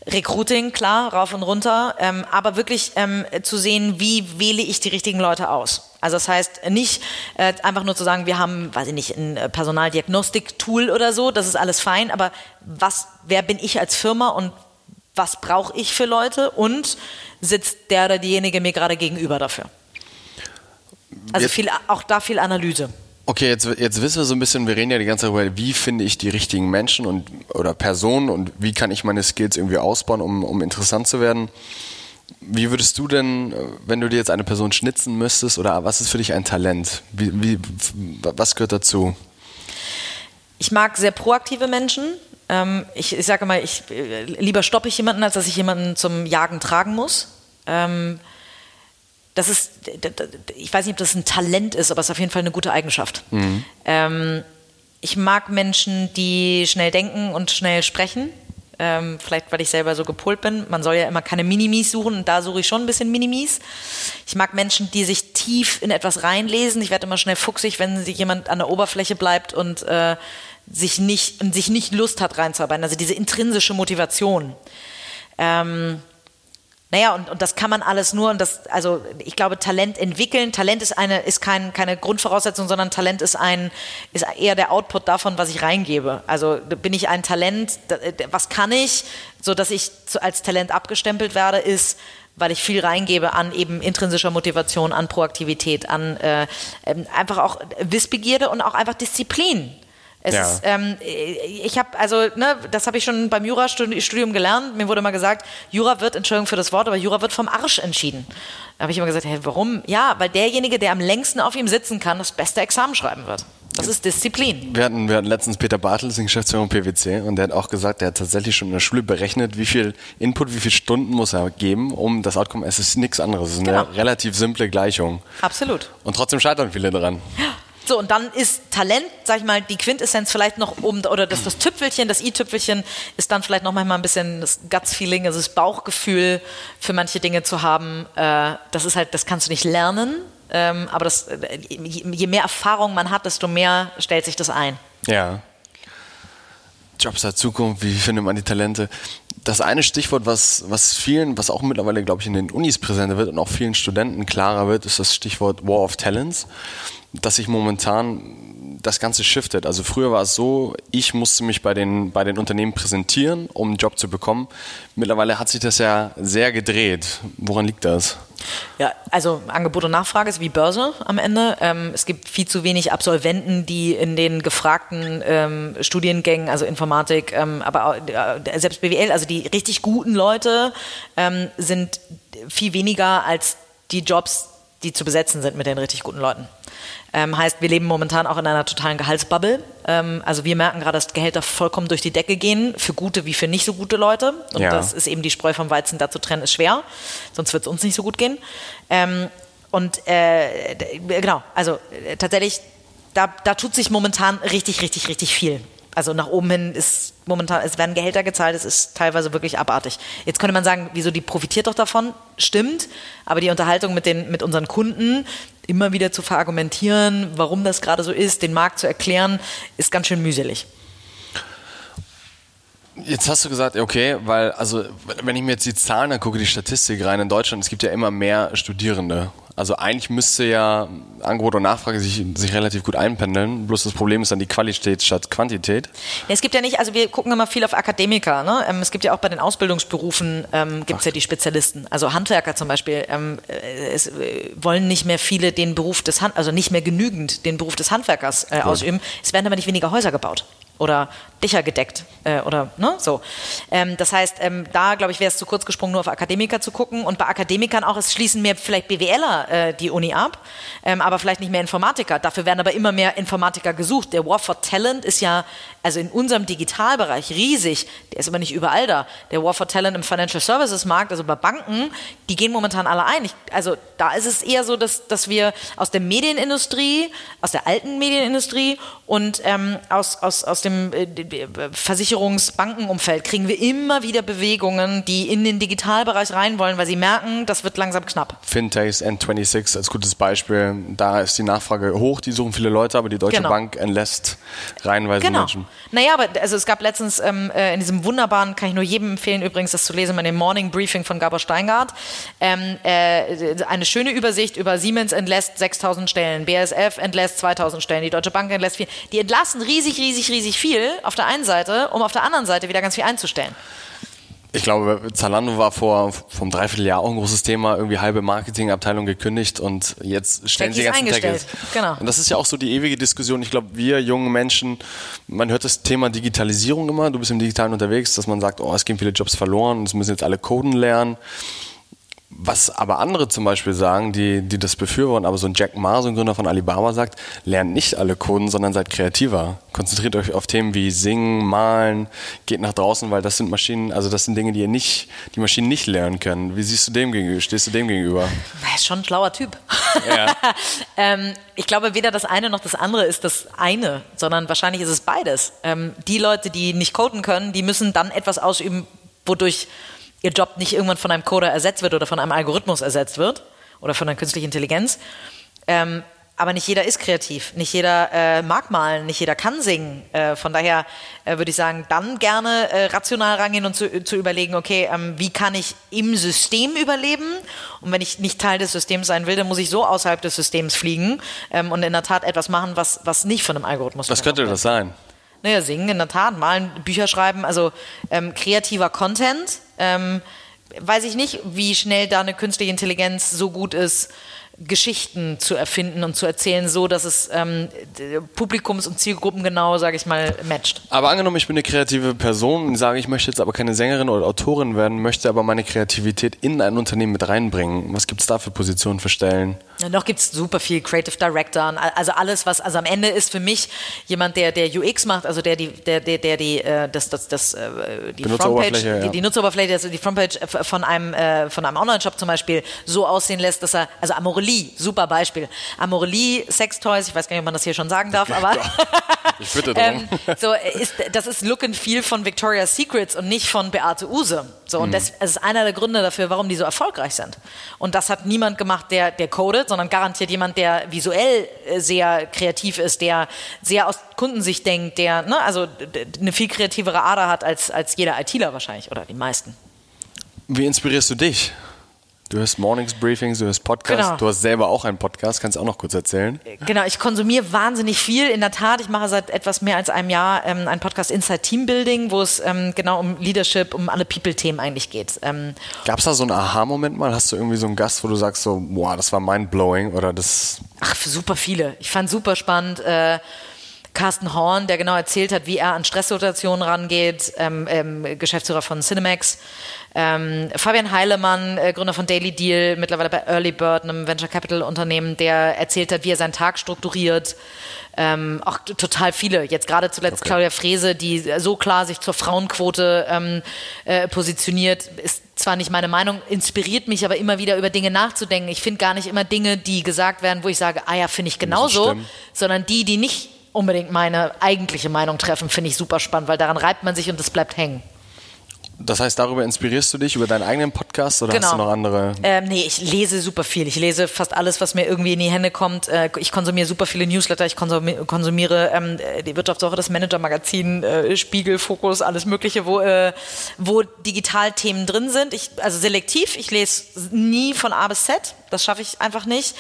Recruiting, klar, rauf und runter, ähm, aber wirklich ähm, zu sehen, wie wähle ich die richtigen Leute aus. Also das heißt nicht äh, einfach nur zu sagen, wir haben, weiß ich nicht, ein äh, Personaldiagnostik-Tool oder so, das ist alles fein, aber was, wer bin ich als Firma und was brauche ich für Leute und sitzt der oder diejenige mir gerade gegenüber dafür? Also viel, auch da viel Analyse. Okay, jetzt, jetzt wissen wir so ein bisschen, wir reden ja die ganze Zeit darüber, wie finde ich die richtigen Menschen und oder Personen und wie kann ich meine Skills irgendwie ausbauen, um, um interessant zu werden. Wie würdest du denn, wenn du dir jetzt eine Person schnitzen müsstest, oder was ist für dich ein Talent? Wie, wie, was gehört dazu? Ich mag sehr proaktive Menschen. Ähm, ich, ich sage immer, ich, äh, lieber stoppe ich jemanden, als dass ich jemanden zum Jagen tragen muss. Ähm, das ist, ich weiß nicht, ob das ein Talent ist, aber es ist auf jeden Fall eine gute Eigenschaft. Mhm. Ähm, ich mag Menschen, die schnell denken und schnell sprechen. Ähm, vielleicht, weil ich selber so gepolt bin. Man soll ja immer keine Minimis suchen und da suche ich schon ein bisschen Minimis. Ich mag Menschen, die sich tief in etwas reinlesen. Ich werde immer schnell fuchsig, wenn jemand an der Oberfläche bleibt und äh, sich, nicht, sich nicht Lust hat reinzuarbeiten. Also diese intrinsische Motivation. Ähm, naja, und, und das kann man alles nur, und das, also ich glaube, Talent entwickeln, Talent ist eine, ist kein, keine Grundvoraussetzung, sondern Talent ist ein, ist eher der Output davon, was ich reingebe. Also bin ich ein Talent, was kann ich, so dass ich als Talent abgestempelt werde, ist, weil ich viel reingebe an eben intrinsischer Motivation, an Proaktivität, an äh, ähm, einfach auch Wissbegierde und auch einfach Disziplin. Es ja. ist, ähm, ich habe, also, ne, das habe ich schon beim Jurastudium gelernt. Mir wurde mal gesagt, Jura wird, Entschuldigung für das Wort, aber Jura wird vom Arsch entschieden. Da habe ich immer gesagt, hey, warum? Ja, weil derjenige, der am längsten auf ihm sitzen kann, das beste Examen schreiben wird. Das ist Disziplin. Wir hatten, wir hatten letztens Peter Bartels, den Geschäftsführer PwC, und der hat auch gesagt, der hat tatsächlich schon in der Schule berechnet, wie viel Input, wie viele Stunden muss er geben, um das Outcome. Es ist nichts anderes. Es ist eine genau. relativ simple Gleichung. Absolut. Und trotzdem scheitern viele daran. So, und dann ist Talent, sag ich mal, die Quintessenz vielleicht noch um, oder das, das Tüpfelchen, das i-Tüpfelchen ist dann vielleicht noch manchmal ein bisschen das Guts-Feeling, also das Bauchgefühl für manche Dinge zu haben. Äh, das ist halt, das kannst du nicht lernen, ähm, aber das, äh, je mehr Erfahrung man hat, desto mehr stellt sich das ein. Ja. Jobs der Zukunft, wie findet man die Talente? Das eine Stichwort, was, was vielen, was auch mittlerweile, glaube ich, in den Unis präsenter wird und auch vielen Studenten klarer wird, ist das Stichwort War of Talents dass sich momentan das Ganze shiftet. Also früher war es so, ich musste mich bei den, bei den Unternehmen präsentieren, um einen Job zu bekommen. Mittlerweile hat sich das ja sehr gedreht. Woran liegt das? Ja, also Angebot und Nachfrage ist wie Börse am Ende. Ähm, es gibt viel zu wenig Absolventen, die in den gefragten ähm, Studiengängen, also Informatik, ähm, aber äh, selbst BWL, also die richtig guten Leute ähm, sind viel weniger als die Jobs, die zu besetzen sind mit den richtig guten Leuten. Ähm, heißt, wir leben momentan auch in einer totalen Gehaltsbubble. Ähm, also wir merken gerade, dass Gehälter vollkommen durch die Decke gehen, für gute wie für nicht so gute Leute. Und ja. das ist eben die Spreu vom Weizen da zu trennen, ist schwer. Sonst wird es uns nicht so gut gehen. Ähm, und äh, genau, also äh, tatsächlich, da, da tut sich momentan richtig, richtig, richtig viel also nach oben hin ist momentan, es werden Gehälter gezahlt, es ist teilweise wirklich abartig. Jetzt könnte man sagen, wieso die profitiert doch davon? Stimmt, aber die Unterhaltung mit, den, mit unseren Kunden immer wieder zu verargumentieren, warum das gerade so ist, den Markt zu erklären, ist ganz schön mühselig. Jetzt hast du gesagt, okay, weil, also, wenn ich mir jetzt die Zahlen angucke, die Statistik rein in Deutschland, es gibt ja immer mehr Studierende. Also eigentlich müsste ja Angebot und Nachfrage sich, sich relativ gut einpendeln. Bloß das Problem ist dann die Qualität statt Quantität. Es gibt ja nicht, also wir gucken immer viel auf Akademiker. Ne? Ähm, es gibt ja auch bei den Ausbildungsberufen ähm, gibt es ja die Spezialisten. Also Handwerker zum Beispiel. Ähm, äh, es äh, wollen nicht mehr viele den Beruf des Hand, also nicht mehr genügend den Beruf des Handwerkers äh, ausüben. Es werden aber nicht weniger Häuser gebaut oder Dächer gedeckt äh, oder ne, so. Ähm, das heißt, ähm, da glaube ich, wäre es zu kurz gesprungen, nur auf Akademiker zu gucken. Und bei Akademikern auch, es schließen mehr vielleicht BWLer äh, die Uni ab, ähm, aber vielleicht nicht mehr Informatiker. Dafür werden aber immer mehr Informatiker gesucht. Der War for Talent ist ja also in unserem Digitalbereich riesig. Der ist aber nicht überall da. Der War for Talent im Financial Services Markt, also bei Banken, die gehen momentan alle ein. Ich, also da ist es eher so, dass, dass wir aus der Medienindustrie, aus der alten Medienindustrie und ähm, aus, aus, aus dem äh, Versicherungsbankenumfeld kriegen wir immer wieder Bewegungen, die in den Digitalbereich rein wollen, weil sie merken, das wird langsam knapp. Fintechs, N26 als gutes Beispiel. Da ist die Nachfrage hoch, die suchen viele Leute, aber die Deutsche genau. Bank entlässt reihenweise genau. Menschen. Naja, aber also es gab letztens ähm, äh, in diesem wunderbaren, kann ich nur jedem empfehlen, übrigens das zu lesen, in dem Morning Briefing von Gabor Steingart, ähm, äh, eine schöne Übersicht über Siemens entlässt 6000 Stellen, BASF entlässt 2000 Stellen, die Deutsche Bank entlässt viel. Die entlassen riesig, riesig, riesig viel auf der einen Seite, um auf der anderen Seite wieder ganz viel einzustellen. Ich glaube, Zalando war vor vom Dreivierteljahr auch ein großes Thema, irgendwie halbe Marketingabteilung gekündigt und jetzt stellen sie ganzen eingestellt. Genau. Und das ist ja auch so die ewige Diskussion. Ich glaube, wir jungen Menschen, man hört das Thema Digitalisierung immer, du bist im Digitalen unterwegs, dass man sagt, oh, es gehen viele Jobs verloren, es müssen jetzt alle Coden lernen. Was aber andere zum Beispiel sagen, die, die das befürworten, aber so ein Jack Ma, so ein Gründer von Alibaba, sagt, lernt nicht alle Coden, sondern seid kreativer. Konzentriert euch auf Themen wie Singen, Malen, geht nach draußen, weil das sind Maschinen, also das sind Dinge, die ihr nicht, die Maschinen nicht lernen können. Wie siehst du dem gegenüber? Stehst du dem gegenüber? Er ist schon ein schlauer Typ. Ja. ähm, ich glaube, weder das eine noch das andere ist das eine, sondern wahrscheinlich ist es beides. Ähm, die Leute, die nicht coden können, die müssen dann etwas ausüben, wodurch ihr Job nicht irgendwann von einem Coder ersetzt wird oder von einem Algorithmus ersetzt wird oder von einer künstlichen Intelligenz. Ähm, aber nicht jeder ist kreativ, nicht jeder äh, mag malen, nicht jeder kann singen. Äh, von daher äh, würde ich sagen, dann gerne äh, rational rangehen und zu, zu überlegen, okay, ähm, wie kann ich im System überleben? Und wenn ich nicht Teil des Systems sein will, dann muss ich so außerhalb des Systems fliegen ähm, und in der Tat etwas machen, was, was nicht von einem Algorithmus Was könnte das sein? Naja, singen in der Tat, malen, Bücher schreiben, also ähm, kreativer Content. Ähm, weiß ich nicht, wie schnell da eine künstliche Intelligenz so gut ist, Geschichten zu erfinden und zu erzählen, so dass es ähm, Publikums- und Zielgruppen genau, sage ich mal, matcht. Aber angenommen, ich bin eine kreative Person und sage, ich möchte jetzt aber keine Sängerin oder Autorin werden, möchte aber meine Kreativität in ein Unternehmen mit reinbringen. Was gibt es da für Positionen, für Stellen? Ja, noch gibt es super viel Creative Director, also alles, was, also am Ende ist für mich jemand, der, der UX macht, also der die, der, der, der die, äh, das, das, das, äh, die Frontpage, ja. die, die Nutzeroberfläche, also die Frontpage von einem, äh, von einem Online-Shop zum Beispiel so aussehen lässt, dass er, also Amorelie Amorelie, super Beispiel. Amorelie, Sextoys, ich weiß gar nicht, ob man das hier schon sagen darf, aber ich bitte darum. ähm, so ist, das ist Look and Feel von Victoria's Secrets und nicht von Beate Use. So, und mhm. das, das, ist einer der Gründe dafür, warum die so erfolgreich sind. Und das hat niemand gemacht, der, der codet, sondern garantiert jemand, der visuell äh, sehr kreativ ist, der sehr aus Kundensicht denkt, der ne, also eine viel kreativere Ader hat als, als jeder ITler wahrscheinlich oder die meisten. Wie inspirierst du dich? Du hörst Mornings Briefings, du hörst Podcasts, genau. du hast selber auch einen Podcast, kannst du auch noch kurz erzählen? Genau, ich konsumiere wahnsinnig viel. In der Tat, ich mache seit etwas mehr als einem Jahr ähm, einen Podcast Inside Team Building, wo es ähm, genau um Leadership, um alle People-Themen eigentlich geht. Ähm, Gab es da so einen Aha-Moment mal? Hast du irgendwie so einen Gast, wo du sagst so, boah, das war mind-blowing oder das... Ach, super viele. Ich fand super spannend. Äh, Carsten Horn, der genau erzählt hat, wie er an Stresssituationen rangeht, ähm, ähm, Geschäftsführer von Cinemax. Ähm, Fabian Heilemann, äh, Gründer von Daily Deal, mittlerweile bei Early Bird, einem Venture Capital Unternehmen, der erzählt hat, wie er seinen Tag strukturiert. Ähm, auch total viele. Jetzt gerade zuletzt okay. Claudia Frese, die so klar sich zur Frauenquote ähm, äh, positioniert, ist zwar nicht meine Meinung, inspiriert mich aber immer wieder über Dinge nachzudenken. Ich finde gar nicht immer Dinge, die gesagt werden, wo ich sage, ah ja, finde ich genauso, sondern die, die nicht unbedingt meine eigentliche Meinung treffen, finde ich super spannend, weil daran reibt man sich und es bleibt hängen. Das heißt, darüber inspirierst du dich über deinen eigenen Podcast oder Genau. hast du noch andere? Ähm, nee, ich lese super viel. Ich lese fast alles, was mir irgendwie in die Hände kommt. Äh, ich konsumiere super viele Newsletter. Ich konsumi- konsumiere ähm, äh, die Wirtschaftswoche, das Manager-Magazin, äh, Spiegel, Fokus, alles Mögliche, wo, äh, wo Digitalthemen drin sind. Ich, also selektiv. Ich lese nie von A bis Z. Das schaffe ich einfach nicht.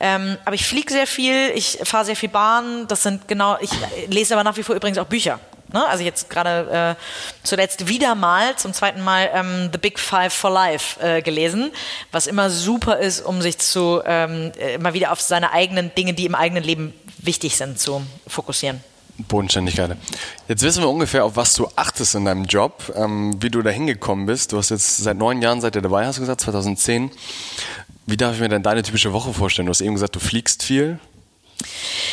Ähm, aber ich fliege sehr viel. Ich fahre sehr viel Bahn. Das sind genau. Ich lese aber nach wie vor übrigens auch Bücher. Ne? Also jetzt gerade äh, zuletzt wieder mal, zum zweiten Mal ähm, The Big Five for Life äh, gelesen, was immer super ist, um sich zu ähm, äh, mal wieder auf seine eigenen Dinge, die im eigenen Leben wichtig sind, zu fokussieren. Bodenständigkeit. Jetzt wissen wir ungefähr, auf was du achtest in deinem Job, ähm, wie du da hingekommen bist. Du hast jetzt seit neun Jahren, seit du dabei hast, gesagt, 2010. Wie darf ich mir denn deine typische Woche vorstellen? Du hast eben gesagt, du fliegst viel.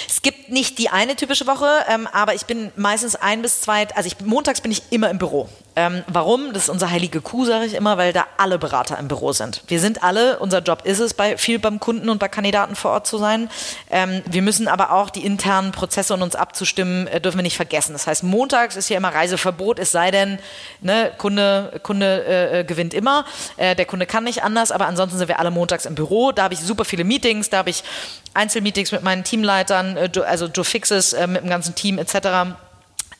Es gibt nicht die eine typische Woche, ähm, aber ich bin meistens ein bis zwei, also ich, montags bin ich immer im Büro. Ähm, warum? Das ist unser heilige Kuh, sage ich immer, weil da alle Berater im Büro sind. Wir sind alle, unser Job ist es, bei, viel beim Kunden und bei Kandidaten vor Ort zu sein. Ähm, wir müssen aber auch die internen Prozesse und uns abzustimmen, äh, dürfen wir nicht vergessen. Das heißt, montags ist hier immer Reiseverbot, es sei denn, ne, Kunde, Kunde äh, äh, gewinnt immer, äh, der Kunde kann nicht anders, aber ansonsten sind wir alle montags im Büro. Da habe ich super viele Meetings, da habe ich Einzelmeetings mit meinen Teamleitern, äh, also Joe Fixes äh, mit dem ganzen Team etc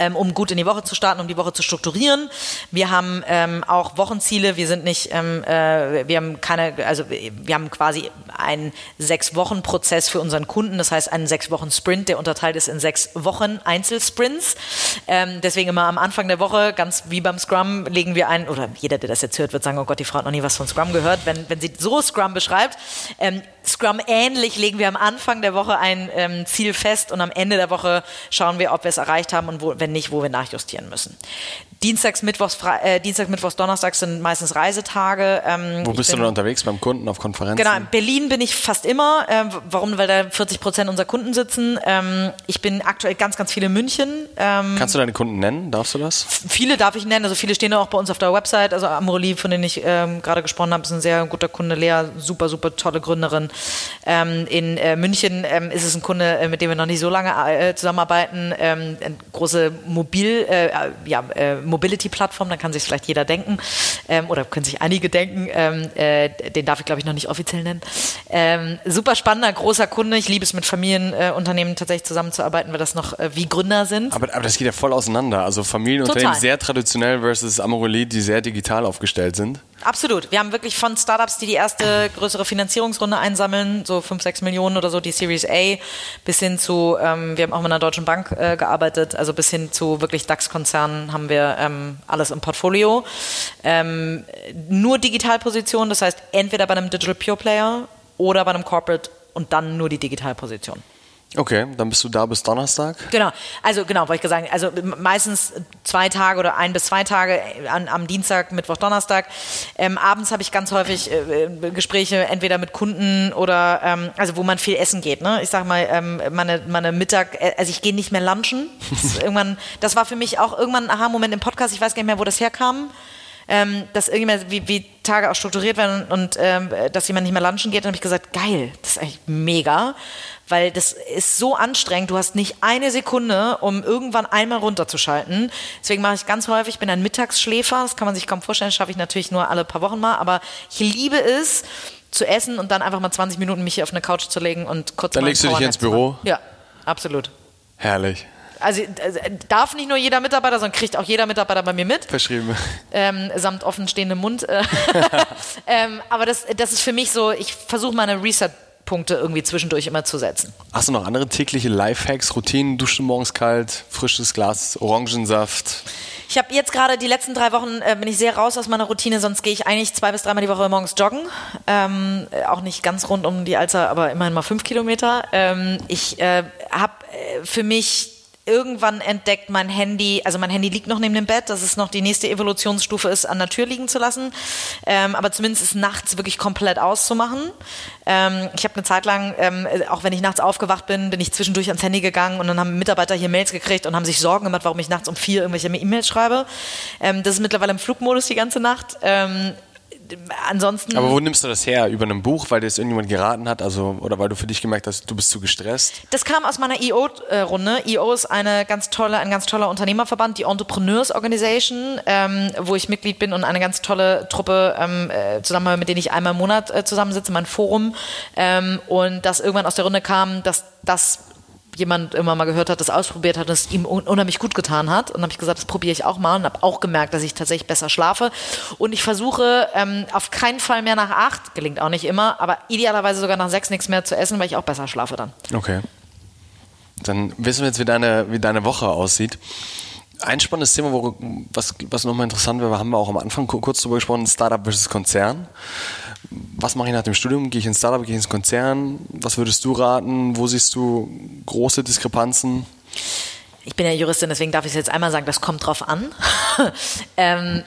ähm, um gut in die Woche zu starten, um die Woche zu strukturieren. Wir haben ähm, auch Wochenziele. Wir sind nicht, ähm, äh, wir haben keine, also wir haben quasi einen sechs Wochen Prozess für unseren Kunden. Das heißt einen sechs Wochen Sprint, der unterteilt ist in sechs Wochen Einzelsprints. Ähm, deswegen immer am Anfang der Woche, ganz wie beim Scrum, legen wir ein, oder jeder, der das jetzt hört, wird sagen, oh Gott, die Frau hat noch nie was von Scrum gehört, wenn, wenn sie so Scrum beschreibt. Ähm, Scrum ähnlich legen wir am Anfang der Woche ein ähm, Ziel fest und am Ende der Woche schauen wir, ob wir es erreicht haben und wo, wenn nicht, wo wir nachjustieren müssen. Dienstags, Mittwochs, Fre äh, Dienstag, Mittwochs, Donnerstags sind meistens Reisetage. Ähm, Wo bist du bin- denn unterwegs? Beim Kunden, auf Konferenzen? Genau, in Berlin bin ich fast immer. Ähm, warum? Weil da 40 Prozent unserer Kunden sitzen. Ähm, ich bin aktuell ganz, ganz viele in München. Ähm, Kannst du deine Kunden nennen? Darfst du das? viele darf ich nennen, also viele stehen auch bei uns auf der Website. Also Amorelie, von denen ich ähm, gerade gesprochen habe, ist ein sehr guter Kunde. Lea, super, super tolle Gründerin. Ähm, in äh, München ähm, ist es ein Kunde, äh, mit dem wir noch nicht so lange äh, zusammenarbeiten. Eine große Mobil, äh, äh, ja, äh, Mobility-Plattform, da kann sich vielleicht jeder denken. Ähm, oder können sich einige denken. Ähm, äh, den darf ich, glaube ich, noch nicht offiziell nennen. Ähm, super spannender, großer Kunde. Ich liebe es, mit Familienunternehmen äh, tatsächlich zusammenzuarbeiten, weil das noch äh, wie Gründer sind. Aber, aber das geht ja voll auseinander. Also Familienunternehmen Total. sehr traditionell versus Amorelie, die sehr digital aufgestellt sind. Absolut. Wir haben wirklich von Startups, die die erste größere Finanzierungsrunde einsammeln, so 5, 6 Millionen oder so, die Series A, bis hin zu, ähm, wir haben auch mit einer deutschen Bank äh, gearbeitet, also bis hin zu wirklich DAX-Konzernen haben wir ähm, alles im Portfolio. Ähm, nur Digitalposition, das heißt entweder bei einem Digital Pure Player oder bei einem Corporate und dann nur die Digitalposition. Okay, dann bist du da bis Donnerstag. Genau, also genau, wollte ich sagen, also meistens zwei Tage oder ein bis zwei Tage an, am Dienstag, Mittwoch, Donnerstag. Ähm, abends habe ich ganz häufig äh, äh, Gespräche entweder mit Kunden oder ähm, also wo man viel essen geht. Ne? Ich sag mal, ähm, meine, meine Mittag, äh, also ich gehe nicht mehr lunchen. Das, irgendwann, das war für mich auch irgendwann ein Aha-Moment im Podcast, ich weiß gar nicht mehr, wo das herkam. Ähm, dass irgendjemand, wie, wie Tage auch strukturiert werden und ähm, dass jemand nicht mehr lunchen geht, dann habe ich gesagt, geil, das ist eigentlich mega, weil das ist so anstrengend. Du hast nicht eine Sekunde, um irgendwann einmal runterzuschalten. Deswegen mache ich ganz häufig, ich bin ein Mittagsschläfer, das kann man sich kaum vorstellen, schaffe ich natürlich nur alle paar Wochen mal, aber ich liebe es, zu essen und dann einfach mal 20 Minuten mich hier auf eine Couch zu legen und kurz Dann legst du dich ins. Büro? Ja, absolut. Herrlich. Also äh, darf nicht nur jeder Mitarbeiter, sondern kriegt auch jeder Mitarbeiter bei mir mit Verschrieben. ähm, samt offenstehendem Mund. äh, ähm, aber das, das ist für mich so, ich versuche meine Reset-Punkte irgendwie zwischendurch immer zu setzen. Hast du noch andere tägliche Lifehacks, Routinen? Duschen morgens kalt, frisches Glas Orangensaft. Ich habe jetzt gerade die letzten drei Wochen äh, bin ich sehr raus aus meiner Routine, sonst gehe ich eigentlich zwei bis dreimal die Woche morgens joggen. Ähm, äh, auch nicht ganz rund um die Alster, aber immerhin mal fünf Kilometer. Ähm, ich äh, habe äh, für mich irgendwann entdeckt, mein Handy, also mein Handy liegt noch neben dem Bett, dass es noch die nächste Evolutionsstufe ist, an der Tür liegen zu lassen. Ähm, aber zumindest es nachts wirklich komplett auszumachen. Ähm, ich habe eine Zeit lang, ähm, auch wenn ich nachts aufgewacht bin, bin ich zwischendurch ans Handy gegangen und dann haben Mitarbeiter hier Mails gekriegt und haben sich Sorgen gemacht, warum ich nachts um vier irgendwelche E-Mails schreibe. Ähm, das ist mittlerweile im Flugmodus die ganze Nacht. Ansonsten. Aber wo nimmst du das her? Über ein Buch, weil dir es irgendjemand geraten hat? Also, oder weil du für dich gemerkt hast, du bist zu gestresst? Das kam aus meiner EO-Runde. EO ist eine ganz tolle, ein ganz toller Unternehmerverband, die Entrepreneurs Organization, ähm, wo ich Mitglied bin und eine ganz tolle Truppe ähm, äh, zusammen, mit denen ich einmal im Monat äh, zusammensitze, mein Forum. Ähm, und das irgendwann aus der Runde kam, dass das jemand immer mal gehört hat, das ausprobiert hat und es ihm unheimlich gut getan hat. Und dann habe ich gesagt, das probiere ich auch mal und habe auch gemerkt, dass ich tatsächlich besser schlafe. Und ich versuche ähm, auf keinen Fall mehr nach acht, gelingt auch nicht immer, aber idealerweise sogar nach sechs nichts mehr zu essen, weil ich auch besser schlafe dann. Okay. Dann wissen wir jetzt, wie deine, wie deine Woche aussieht. Ein spannendes Thema, wo, was, was nochmal interessant wäre, haben wir auch am Anfang kurz darüber gesprochen, Startup versus Konzern was mache ich nach dem Studium? Gehe ich ins Startup, gehe ich ins Konzern? Was würdest du raten? Wo siehst du große Diskrepanzen? Ich bin ja Juristin, deswegen darf ich es jetzt einmal sagen, das kommt drauf an. ähm,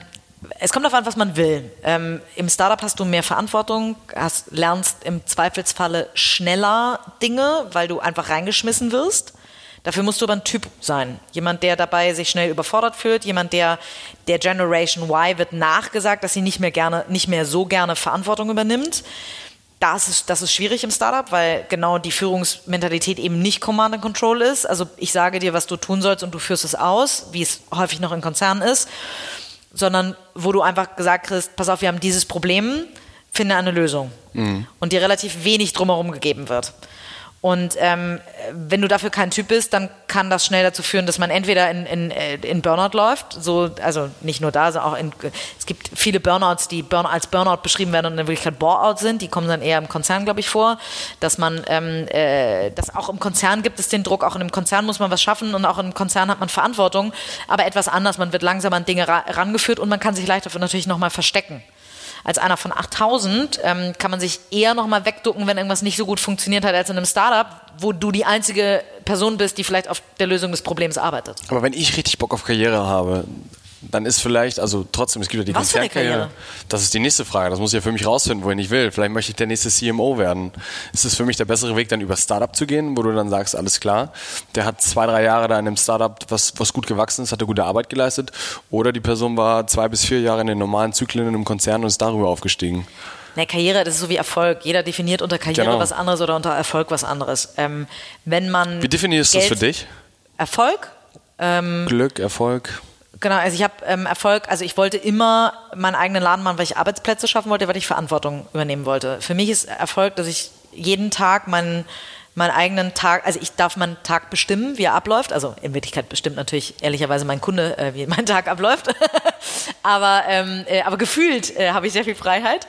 es kommt darauf an, was man will. Ähm, Im Startup hast du mehr Verantwortung, hast, lernst im Zweifelsfalle schneller Dinge, weil du einfach reingeschmissen wirst. Dafür musst du aber ein Typ sein. Jemand, der dabei sich schnell überfordert fühlt, jemand, der der Generation Y wird nachgesagt, dass sie nicht mehr gerne, nicht mehr so gerne Verantwortung übernimmt. Das ist, das ist schwierig im Startup, weil genau die Führungsmentalität eben nicht Command and Control ist. Also ich sage dir, was du tun sollst und du führst es aus, wie es häufig noch in Konzernen ist, sondern wo du einfach gesagt kriegst, pass auf, wir haben dieses Problem, finde eine Lösung. Mhm. Und dir relativ wenig drumherum gegeben wird. Und ähm, wenn du dafür kein Typ bist, dann kann das schnell dazu führen, dass man entweder in, in, äh, in Burnout läuft, so, also nicht nur da, sondern auch in, es gibt viele Burnouts, die Burn, als Burnout beschrieben werden und in Wirklichkeit Boreout sind, die kommen dann eher im Konzern, glaube ich, vor, dass man, ähm, äh, dass auch im Konzern gibt es den Druck, auch in einem Konzern muss man was schaffen und auch im Konzern hat man Verantwortung, aber etwas anders, man wird langsam an Dinge ra rangeführt und man kann sich leichter natürlich nochmal verstecken als einer von 8000 ähm, kann man sich eher nochmal wegducken, wenn irgendwas nicht so gut funktioniert hat, als in einem Startup, wo du die einzige Person bist, die vielleicht auf der Lösung des Problems arbeitet. Aber wenn ich richtig Bock auf Karriere habe, dann ist vielleicht, also trotzdem, es gibt ja die Was Konzernkarriere. Das ist die nächste Frage. Das muss ich ja für mich rausfinden, wohin ich will. Vielleicht möchte ich der nächste CMO werden. Ist es für mich der bessere Weg, dann über Startup zu gehen, wo du dann sagst, alles klar, der hat zwei, drei Jahre da in einem Startup, was, was gut gewachsen ist, hat er gute Arbeit geleistet. Oder die Person war zwei bis vier Jahre in den normalen Zyklen in einem Konzern und ist darüber aufgestiegen. Ne, Karriere, das ist so wie Erfolg. Jeder definiert unter Karriere genau. was anderes oder unter Erfolg was anderes. Ähm, wenn man wie definierst du das für dich? Erfolg? Ähm, Glück, Erfolg. Genau, also ich habe ähm, Erfolg, also ich wollte immer meinen eigenen Laden machen, weil ich Arbeitsplätze schaffen wollte, weil ich Verantwortung übernehmen wollte. Für mich ist Erfolg, dass ich jeden Tag meinen meinen eigenen Tag, also ich darf meinen Tag bestimmen, wie er abläuft. Also in Wirklichkeit bestimmt natürlich ehrlicherweise mein Kunde, äh, wie mein Tag abläuft. aber, ähm, äh, aber gefühlt äh, habe ich sehr viel Freiheit.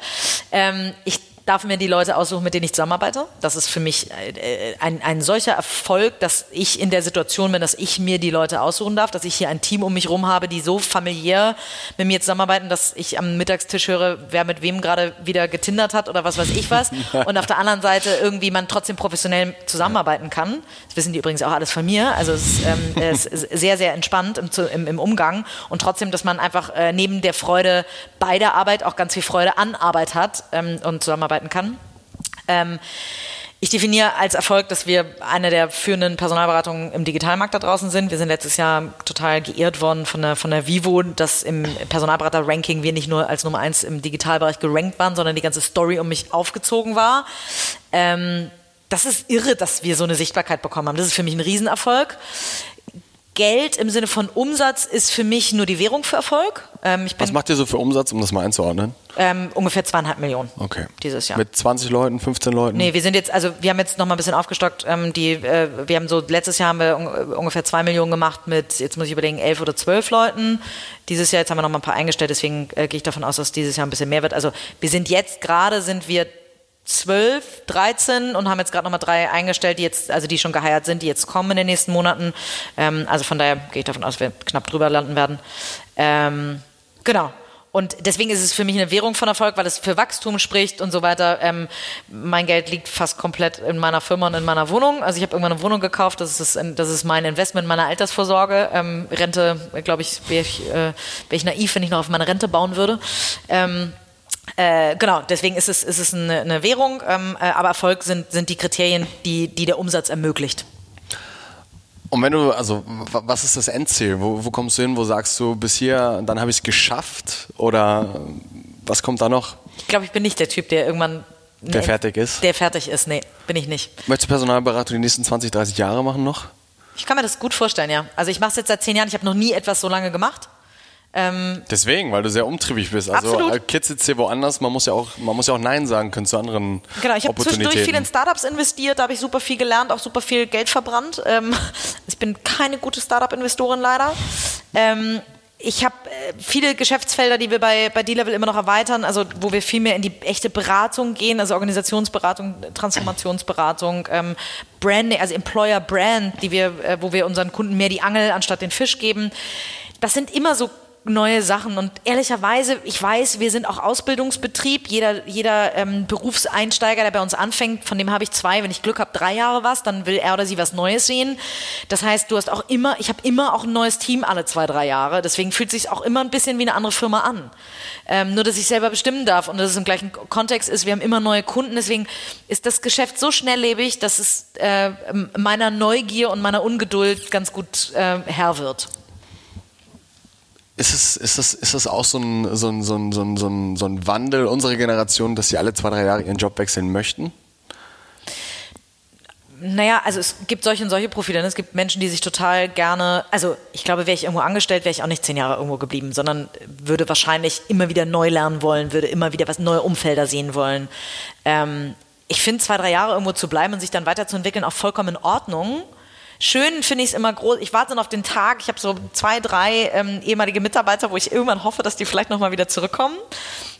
Ähm, ich darf mir die Leute aussuchen, mit denen ich zusammenarbeite. Das ist für mich äh, ein, ein solcher Erfolg, dass ich in der Situation bin, dass ich mir die Leute aussuchen darf, dass ich hier ein Team um mich herum habe, die so familiär mit mir zusammenarbeiten, dass ich am Mittagstisch höre, wer mit wem gerade wieder getindert hat oder was weiß ich was. Und auf der anderen Seite irgendwie man trotzdem professionell zusammenarbeiten kann. Das wissen die übrigens auch alles von mir. Also es, ähm, es ist sehr, sehr entspannt im, im, im, Umgang und trotzdem, dass man einfach äh, neben der Freude bei der Arbeit auch ganz viel Freude an Arbeit hat ähm, und zusammenarbeitet arbeiten kann. Ähm, ich definiere als Erfolg, dass wir eine der führenden Personalberatungen im Digitalmarkt da draußen sind. Wir sind letztes Jahr total geehrt worden von der, von der Vivo, dass im Personalberater-Ranking wir nicht nur als Nummer eins im Digitalbereich gerankt waren, sondern die ganze Story um mich aufgezogen war. Ähm, das ist irre, dass wir so eine Sichtbarkeit bekommen haben. Das ist für mich ein Riesenerfolg. Geld im Sinne von Umsatz ist für mich nur die Währung für Erfolg. Ähm, Was macht ihr so für Umsatz, um das mal einzuordnen? Ähm, ungefähr zweieinhalb Millionen. Okay. Dieses Jahr. Mit 20 Leuten, 15 Leuten? Nee, wir sind jetzt, also wir haben jetzt noch mal ein bisschen aufgestockt. Ähm, die, äh, wir haben so, letztes Jahr haben wir un ungefähr zwei Millionen gemacht mit, jetzt muss ich überlegen, elf oder zwölf Leuten. Dieses Jahr, jetzt haben wir noch mal ein paar eingestellt, deswegen äh, gehe ich davon aus, dass dieses Jahr ein bisschen mehr wird. Also wir sind jetzt gerade, sind wir 12, 13 und haben jetzt gerade nochmal drei eingestellt, die jetzt, also die schon geheiert sind, die jetzt kommen in den nächsten Monaten. Ähm, also von daher gehe ich davon aus, dass wir knapp drüber landen werden. Ähm, genau. Und deswegen ist es für mich eine Währung von Erfolg, weil es für Wachstum spricht und so weiter. Ähm, mein Geld liegt fast komplett in meiner Firma und in meiner Wohnung. Also ich habe irgendwann eine Wohnung gekauft, das ist, das ist mein Investment meiner Altersvorsorge. Ähm, Rente, glaube ich, wäre ich, äh, wär ich naiv, wenn ich noch auf meine Rente bauen würde. Ähm, äh, genau, deswegen ist es, ist es eine, eine Währung, ähm, äh, aber Erfolg sind, sind die Kriterien, die, die der Umsatz ermöglicht. Und wenn du, also was ist das Endziel? Wo, wo kommst du hin, wo sagst du, bis hier, dann habe ich es geschafft? Oder was kommt da noch? Ich glaube, ich bin nicht der Typ, der irgendwann. Der fertig ist? Der fertig ist, nee, bin ich nicht. Möchtest du Personalberatung die nächsten 20, 30 Jahre machen noch? Ich kann mir das gut vorstellen, ja. Also ich mache es jetzt seit zehn Jahren, ich habe noch nie etwas so lange gemacht. Ähm, Deswegen, weil du sehr umtriebig bist. Also absolut. Kids sitzt hier woanders, man muss ja auch, man muss ja auch Nein sagen können zu anderen Genau, ich habe zwischendurch viel in Startups investiert, da habe ich super viel gelernt, auch super viel Geld verbrannt. Ähm, ich bin keine gute Startup-Investorin leider. Ähm, ich habe äh, viele Geschäftsfelder, die wir bei, bei D-Level immer noch erweitern, also wo wir viel mehr in die echte Beratung gehen, also Organisationsberatung, Transformationsberatung, ähm, Branding, also Employer Brand, die wir, äh, wo wir unseren Kunden mehr die Angel anstatt den Fisch geben. Das sind immer so neue Sachen. Und ehrlicherweise, ich weiß, wir sind auch Ausbildungsbetrieb. Jeder, jeder ähm, Berufseinsteiger, der bei uns anfängt, von dem habe ich zwei. Wenn ich Glück habe, drei Jahre was, dann will er oder sie was Neues sehen. Das heißt, du hast auch immer, ich habe immer auch ein neues Team alle zwei, drei Jahre. Deswegen fühlt es sich auch immer ein bisschen wie eine andere Firma an. Ähm, nur, dass ich selber bestimmen darf und dass es im gleichen Kontext ist. Wir haben immer neue Kunden. Deswegen ist das Geschäft so schnelllebig, dass es äh, meiner Neugier und meiner Ungeduld ganz gut äh, Herr wird. Ist, es, ist, das, ist das auch so ein, so, ein, so, ein, so, ein, so ein Wandel unserer Generation, dass sie alle zwei, drei Jahre ihren Job wechseln möchten? Naja, also es gibt solche und solche Profile. Ne? Es gibt Menschen, die sich total gerne, also ich glaube, wäre ich irgendwo angestellt, wäre ich auch nicht zehn Jahre irgendwo geblieben, sondern würde wahrscheinlich immer wieder neu lernen wollen, würde immer wieder was neue Umfelder sehen wollen. Ähm, ich finde, zwei, drei Jahre irgendwo zu bleiben und sich dann weiterzuentwickeln auch vollkommen in Ordnung. Schön finde ich es immer groß. Ich warte dann auf den Tag. Ich habe so zwei, drei ähm, ehemalige Mitarbeiter, wo ich irgendwann hoffe, dass die vielleicht nochmal wieder zurückkommen.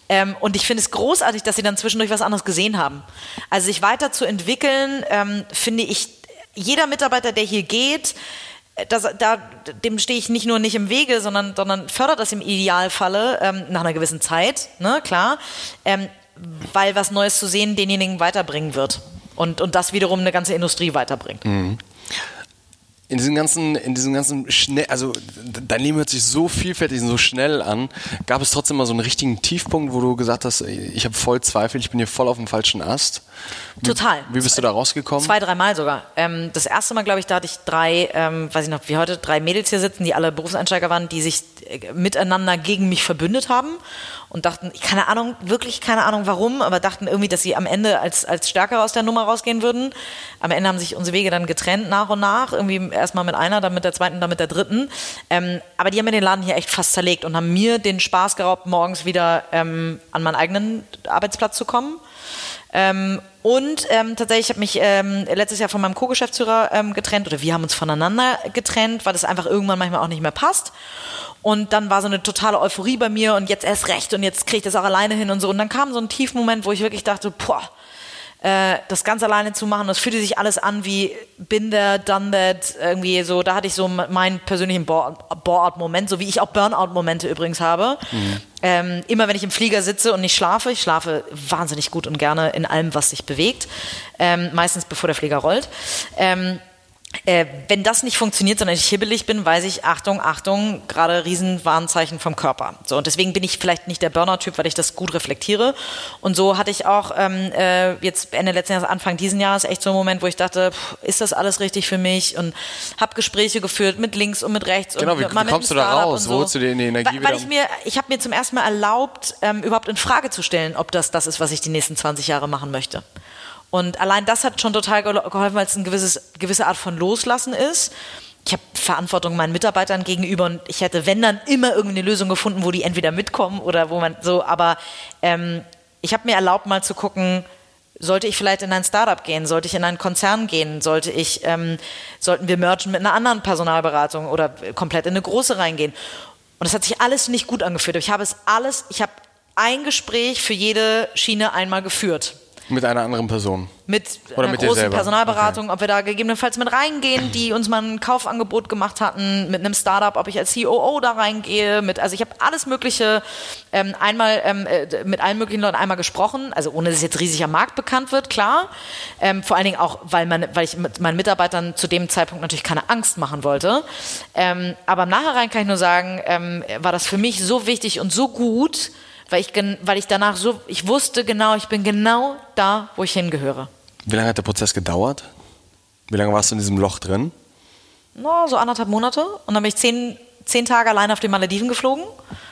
Ähm, und ich finde es großartig, dass sie dann zwischendurch was anderes gesehen haben. Also sich weiterzuentwickeln, ähm, finde ich, jeder Mitarbeiter, der hier geht, äh, das, da, dem stehe ich nicht nur nicht im Wege, sondern, sondern fördert das im Idealfalle ähm, nach einer gewissen Zeit, ne, klar, ähm, weil was Neues zu sehen denjenigen weiterbringen wird und, und das wiederum eine ganze Industrie weiterbringt. Mhm in diesem ganzen, in diesem ganzen schnell, also dein Leben hört sich so vielfältig und so schnell an. Gab es trotzdem mal so einen richtigen Tiefpunkt, wo du gesagt hast, ich habe voll Zweifel, ich bin hier voll auf dem falschen Ast? Wie, Total. Wie bist du da rausgekommen? Zwei, dreimal sogar. Ähm, das erste Mal, glaube ich, da hatte ich drei, ähm, weiß ich noch, wie heute, drei Mädels hier sitzen, die alle Berufseinsteiger waren, die sich äh, miteinander gegen mich verbündet haben und dachten, keine Ahnung, wirklich keine Ahnung warum, aber dachten irgendwie, dass sie am Ende als, als stärker aus der Nummer rausgehen würden. Am Ende haben sich unsere Wege dann getrennt nach und nach, irgendwie erstmal mit einer, dann mit der zweiten, dann mit der dritten. Ähm, aber die haben mir den Laden hier echt fast zerlegt und haben mir den Spaß geraubt, morgens wieder ähm, an meinen eigenen Arbeitsplatz zu kommen. Ähm, und ähm, tatsächlich habe ich ähm, letztes Jahr von meinem Co-Geschäftsführer ähm, getrennt oder wir haben uns voneinander getrennt, weil das einfach irgendwann manchmal auch nicht mehr passt. Und dann war so eine totale Euphorie bei mir und jetzt erst recht und jetzt kriege ich das auch alleine hin und so. Und dann kam so ein Tiefmoment, wo ich wirklich dachte, boah, äh, das ganz alleine zu machen, das fühlte sich alles an wie been there, done that, irgendwie so, da hatte ich so meinen persönlichen Bore-out-Moment, so wie ich auch Burnout-Momente übrigens habe. Mhm. Ähm, immer wenn ich im Flieger sitze und nicht schlafe, ich schlafe wahnsinnig gut und gerne in allem, was sich bewegt, ähm, meistens bevor der Flieger rollt. Ähm, äh, wenn das nicht funktioniert, sondern ich hibbelig bin, weiß ich, Achtung, Achtung, gerade Riesenwarnzeichen vom Körper. So, und deswegen bin ich vielleicht nicht der Burner-Typ, weil ich das gut reflektiere. Und so hatte ich auch ähm, äh, jetzt Ende letzten Jahres, Anfang diesen Jahres echt so einen Moment, wo ich dachte, pff, ist das alles richtig für mich? Und habe Gespräche geführt mit links und mit rechts. Genau, und wie, wie kommst du da raus? So. Wo holst du dir die Energie weil, wieder? Weil ich mir, ich habe mir zum ersten Mal erlaubt, ähm, überhaupt in Frage zu stellen, ob das das ist, was ich die nächsten 20 Jahre machen möchte. Und allein das hat schon total geholfen, weil es eine gewisse Art von Loslassen ist. Ich habe Verantwortung meinen Mitarbeitern gegenüber und ich hätte, wenn dann, immer irgendwie eine Lösung gefunden, wo die entweder mitkommen oder wo man so, aber ähm, ich habe mir erlaubt, mal zu gucken, sollte ich vielleicht in ein Startup gehen? Sollte ich in einen Konzern gehen? Sollte ich, ähm, sollten wir mergen mit einer anderen Personalberatung oder komplett in eine große reingehen? Und es hat sich alles nicht gut angefühlt. Ich habe es alles, ich habe ein Gespräch für jede Schiene einmal geführt. Mit einer anderen Person. Mit Oder einer mit großen Personalberatung, okay. ob wir da gegebenenfalls mit reingehen, die uns mal ein Kaufangebot gemacht hatten, mit einem Startup, ob ich als COO da reingehe, mit, also ich habe alles Mögliche ähm, einmal ähm, äh, mit allen möglichen Leuten einmal gesprochen, also ohne dass es jetzt riesig am Markt bekannt wird, klar. Ähm, vor allen Dingen auch, weil, man, weil ich mit meinen Mitarbeitern zu dem Zeitpunkt natürlich keine Angst machen wollte. Ähm, aber im Nachhinein kann ich nur sagen, ähm, war das für mich so wichtig und so gut, weil ich, weil ich danach so, ich wusste genau, ich bin genau da, wo ich hingehöre. Wie lange hat der Prozess gedauert? Wie lange warst du in diesem Loch drin? No, so anderthalb Monate. Und dann bin ich zehn, zehn Tage allein auf den Malediven geflogen,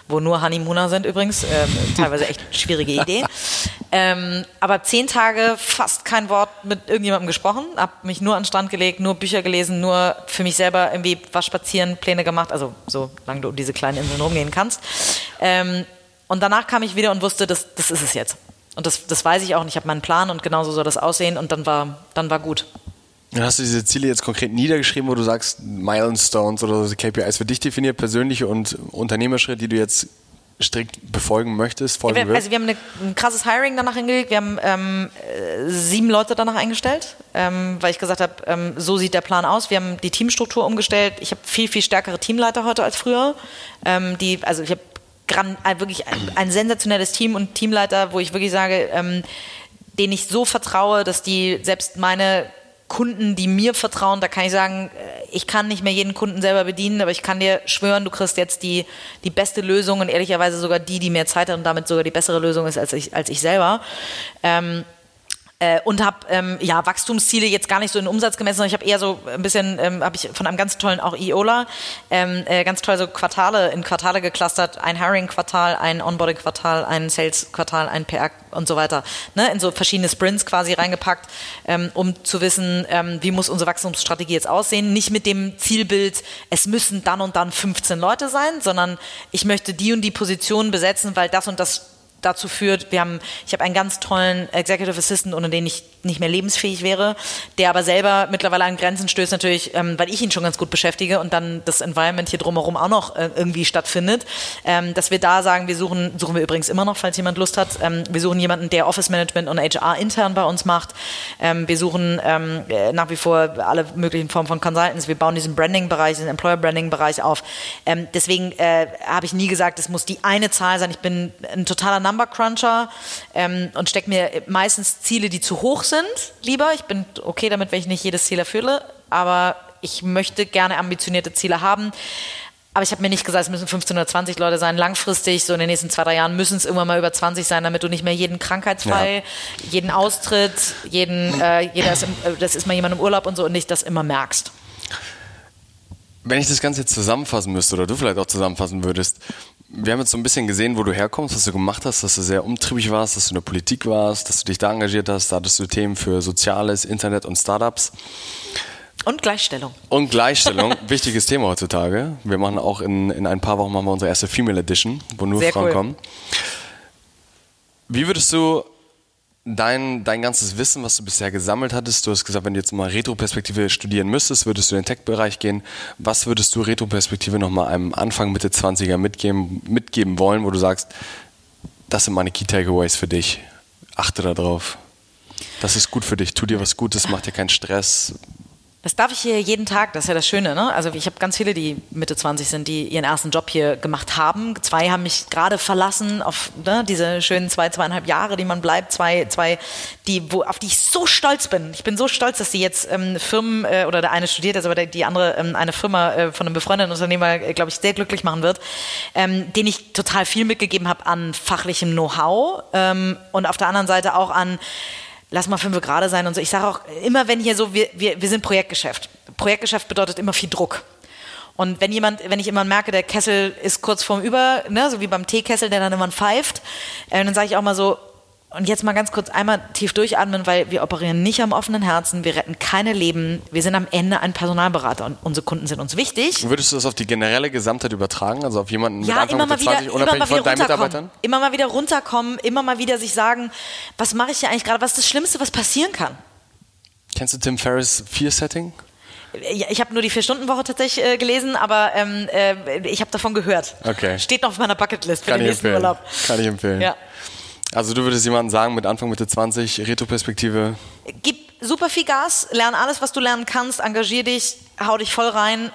wo nur Honeymooner sind übrigens. Ähm, teilweise echt schwierige Idee. Ähm, aber zehn Tage fast kein Wort mit irgendjemandem gesprochen, habe mich nur an den Strand gelegt, nur Bücher gelesen, nur für mich selber irgendwie was spazieren, Pläne gemacht, also solange du um diese kleinen Inseln rumgehen kannst. Ähm, und danach kam ich wieder und wusste, das, das ist es jetzt. Und das, das weiß ich auch und ich habe meinen Plan und genauso soll das aussehen und dann war, dann war gut. Hast du diese Ziele jetzt konkret niedergeschrieben, wo du sagst, Milestones oder so KPIs für dich definiert, persönliche und Unternehmerschritte, die du jetzt strikt befolgen möchtest, folgen ja, wir, Also wir haben eine, ein krasses Hiring danach hingelegt. Wir haben ähm, sieben Leute danach eingestellt, ähm, weil ich gesagt habe, ähm, so sieht der Plan aus. Wir haben die Teamstruktur umgestellt. Ich habe viel, viel stärkere Teamleiter heute als früher. Ähm, die, also ich habe wirklich ein, ein, sensationelles Team und Teamleiter, wo ich wirklich sage, ähm, denen ich so vertraue, dass die selbst meine Kunden, die mir vertrauen, da kann ich sagen, äh, ich kann nicht mehr jeden Kunden selber bedienen, aber ich kann dir schwören, du kriegst jetzt die, die beste Lösung und ehrlicherweise sogar die, die mehr Zeit hat und damit sogar die bessere Lösung ist als ich, als ich selber. Ähm, äh, und habe ähm, ja Wachstumsziele jetzt gar nicht so in Umsatz gemessen, sondern ich habe eher so ein bisschen, ähm, habe ich von einem ganz tollen auch IOLA, ähm, äh, ganz toll so Quartale in Quartale geclustert, ein Hiring-Quartal, ein Onboarding-Quartal, ein Sales-Quartal, ein PR und so weiter, ne, in so verschiedene Sprints quasi reingepackt, ähm, um zu wissen, ähm, wie muss unsere Wachstumsstrategie jetzt aussehen. Nicht mit dem Zielbild, es müssen dann und dann 15 Leute sein, sondern ich möchte die und die Position besetzen, weil das und das dazu führt, wir haben, ich habe einen ganz tollen Executive Assistant, ohne den ich nicht mehr lebensfähig wäre, der aber selber mittlerweile an Grenzen stößt, natürlich, ähm, weil ich ihn schon ganz gut beschäftige und dann das Environment hier drumherum auch noch äh, irgendwie stattfindet, ähm, dass wir da sagen, wir suchen, suchen wir übrigens immer noch, falls jemand Lust hat, ähm, wir suchen jemanden, der Office Management und HR intern bei uns macht. Ähm, wir suchen ähm, äh, nach wie vor alle möglichen Formen von Consultants. Wir bauen diesen Branding-Bereich, diesen Employer-Branding-Bereich auf. Ähm, deswegen äh, habe ich nie gesagt, es muss die eine Zahl sein. Ich bin ein totaler Number Cruncher und stecke mir meistens Ziele, die zu hoch sind sind, lieber. Ich bin okay damit, wenn ich nicht jedes Ziel erfülle, aber ich möchte gerne ambitionierte Ziele haben. Aber ich habe mir nicht gesagt, es müssen 15 oder 20 Leute sein. Langfristig, so in den nächsten zwei, drei Jahren, müssen es irgendwann mal über 20 sein, damit du nicht mehr jeden Krankheitsfall, ja. jeden Austritt, jeden, äh, jeder ist im, äh, das ist mal jemand im Urlaub und so und nicht das immer merkst. Wenn ich das Ganze jetzt zusammenfassen müsste oder du vielleicht auch zusammenfassen würdest, wir haben jetzt so ein bisschen gesehen, wo du herkommst, was du gemacht hast, dass du sehr umtriebig warst, dass du in der Politik warst, dass du dich da engagiert hast, da hattest du Themen für Soziales, Internet und Startups. Und Gleichstellung. Und Gleichstellung, wichtiges Thema heutzutage. Wir machen auch in, in ein paar Wochen machen wir unsere erste Female Edition, wo nur sehr Frauen cool. kommen. Wie würdest du dein, dein ganzes Wissen, was du bisher gesammelt hattest, du hast gesagt, wenn du jetzt mal Retroperspektive studieren müsstest, würdest du in den Tech-Bereich gehen. Was würdest du Retroperspektive nochmal einem Anfang, Mitte 20er mitgeben, mitgeben wollen, wo du sagst, das sind meine Key Takeaways für dich. Achte darauf. Das ist gut für dich. Tu dir was Gutes, mach dir keinen Stress. Das darf ich hier jeden Tag, das ist ja das Schöne. Ne? Also ich habe ganz viele, die Mitte 20 sind, die ihren ersten Job hier gemacht haben. Zwei haben mich gerade verlassen auf ne, diese schönen zwei, zweieinhalb Jahre, die man bleibt. Zwei, zwei die, wo, auf die ich so stolz bin. Ich bin so stolz, dass sie jetzt ähm, Firmen, äh, oder der eine studiert aber der, die andere ähm, eine Firma äh, von einem befreundeten Unternehmer, äh, glaube ich, sehr glücklich machen wird, ähm, den ich total viel mitgegeben habe an fachlichem Know-how ähm, und auf der anderen Seite auch an lass mal fünf gerade sein und so. Ich sage auch immer, wenn hier so, wir, wir, wir sind Projektgeschäft. Projektgeschäft bedeutet immer viel Druck. Und wenn jemand, wenn ich immer merke, der Kessel ist kurz vorm Über, ne, so wie beim Teekessel, der dann immer pfeift, äh, dann sage ich auch mal so, und jetzt mal ganz kurz einmal tief durchatmen, weil wir operieren nicht am offenen Herzen, wir retten keine Leben, wir sind am Ende ein Personalberater und unsere Kunden sind uns wichtig. Würdest du das auf die generelle Gesamtheit übertragen, also auf jemanden ja, mit Anfang immer mal 20, wieder, unabhängig von deinen Mitarbeitern? Immer mal wieder runterkommen, immer mal wieder sich sagen, was mache ich hier eigentlich gerade, was ist das Schlimmste, was passieren kann? Kennst du Tim Ferriss Fear Setting? ich habe nur die Vier-Stunden-Woche tatsächlich äh, gelesen, aber ähm, äh, ich habe davon gehört. Okay. Steht noch auf meiner Bucketlist für Kann den nächsten empfehlen. Urlaub. Kann ich empfehlen. Ja. Also du würdest jemandem sagen mit Anfang Mitte 20, Retroperspektive? Gib super viel Gas, lern alles, was du lernen kannst, engagier dich, hau dich voll rein,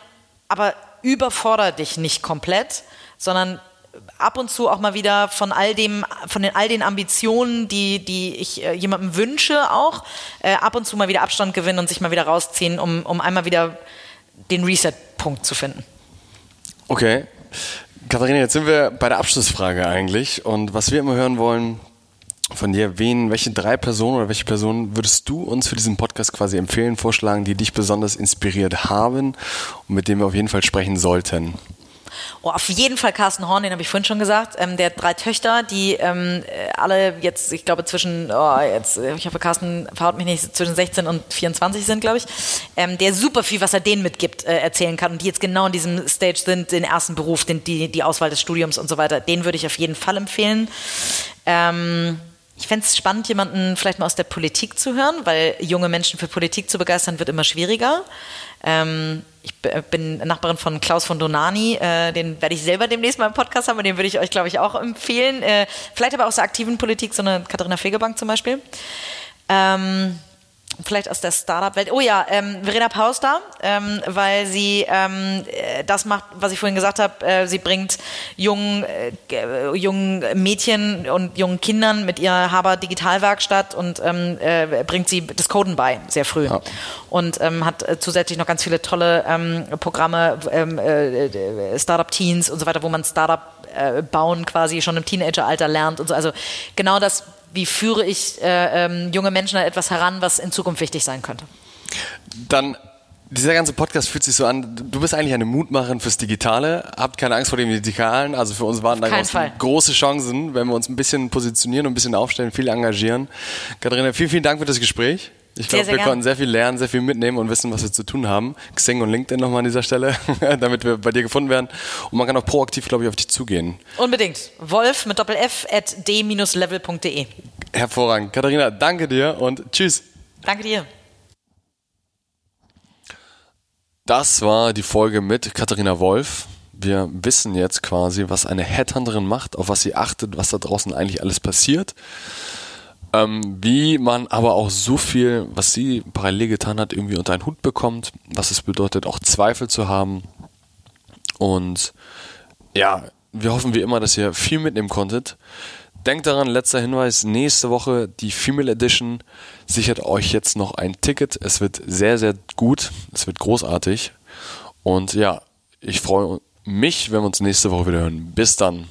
aber überfordere dich nicht komplett, sondern ab und zu auch mal wieder von all dem, von den, all den Ambitionen, die, die ich äh, jemandem wünsche, auch äh, ab und zu mal wieder Abstand gewinnen und sich mal wieder rausziehen, um, um einmal wieder den Reset-Punkt zu finden. Okay. Katharina, jetzt sind wir bei der Abschlussfrage eigentlich. Und was wir immer hören wollen, von dir, wen, welche drei Personen oder welche Personen würdest du uns für diesen Podcast quasi empfehlen, vorschlagen, die dich besonders inspiriert haben und mit denen wir auf jeden Fall sprechen sollten? Oh, auf jeden Fall Carsten Horn, den habe ich vorhin schon gesagt. Ähm, der hat drei Töchter, die ähm, äh, alle jetzt, ich glaube, zwischen, oh, jetzt, äh, ich hoffe, Carsten verhaut mich nicht, zwischen 16 und 24 sind, glaube ich. Ähm, der super viel, was er denen mitgibt, äh, erzählen kann und die jetzt genau in diesem Stage sind, den ersten Beruf, den, die, die Auswahl des Studiums und so weiter. Den würde ich auf jeden Fall empfehlen. Ähm, ich fände es spannend, jemanden vielleicht mal aus der Politik zu hören, weil junge Menschen für Politik zu begeistern wird immer schwieriger. Ähm, ich bin Nachbarin von Klaus von Donani, äh, den werde ich selber demnächst mal im Podcast haben und den würde ich euch, glaube ich, auch empfehlen. Äh, vielleicht aber aus der aktiven Politik, so eine Katharina Fegebank zum Beispiel. Ähm, vielleicht aus der Startup-Welt. Oh ja, ähm, Verena Paus da, ähm, weil sie ähm, äh, das macht, was ich vorhin gesagt habe. Äh, sie bringt jungen, äh, jungen Mädchen und jungen Kindern mit ihrer Haber Digitalwerkstatt und ähm, äh, bringt sie das Coden bei, sehr früh. Ja. Und ähm, hat äh, zusätzlich noch ganz viele tolle ähm, Programme, äh, Startup-Teens und so weiter, wo man Startup bauen quasi schon im Teenageralter lernt und so. Also genau das wie führe ich äh, ähm, junge Menschen an etwas heran, was in Zukunft wichtig sein könnte. Dann dieser ganze Podcast fühlt sich so an, du bist eigentlich eine Mutmacherin fürs Digitale, habt keine Angst vor dem Digitalen, also für uns waren da große Chancen, wenn wir uns ein bisschen positionieren und ein bisschen aufstellen, viel engagieren. Katharina, vielen, vielen Dank für das Gespräch. Ich glaube, wir gern. konnten sehr viel lernen, sehr viel mitnehmen und wissen, was wir zu tun haben. Xing und LinkedIn nochmal an dieser Stelle, damit wir bei dir gefunden werden. Und man kann auch proaktiv, glaube ich, auf dich zugehen. Unbedingt. Wolf mit Doppel-F at d-level.de. Hervorragend. Katharina, danke dir und tschüss. Danke dir. Das war die Folge mit Katharina Wolf. Wir wissen jetzt quasi, was eine Headhunterin macht, auf was sie achtet, was da draußen eigentlich alles passiert. Ähm, wie man aber auch so viel, was sie parallel getan hat, irgendwie unter einen Hut bekommt, was es bedeutet, auch Zweifel zu haben. Und ja, wir hoffen wie immer, dass ihr viel mitnehmen konntet. Denkt daran, letzter Hinweis, nächste Woche die Female Edition sichert euch jetzt noch ein Ticket. Es wird sehr, sehr gut. Es wird großartig. Und ja, ich freue mich, wenn wir uns nächste Woche wieder hören. Bis dann.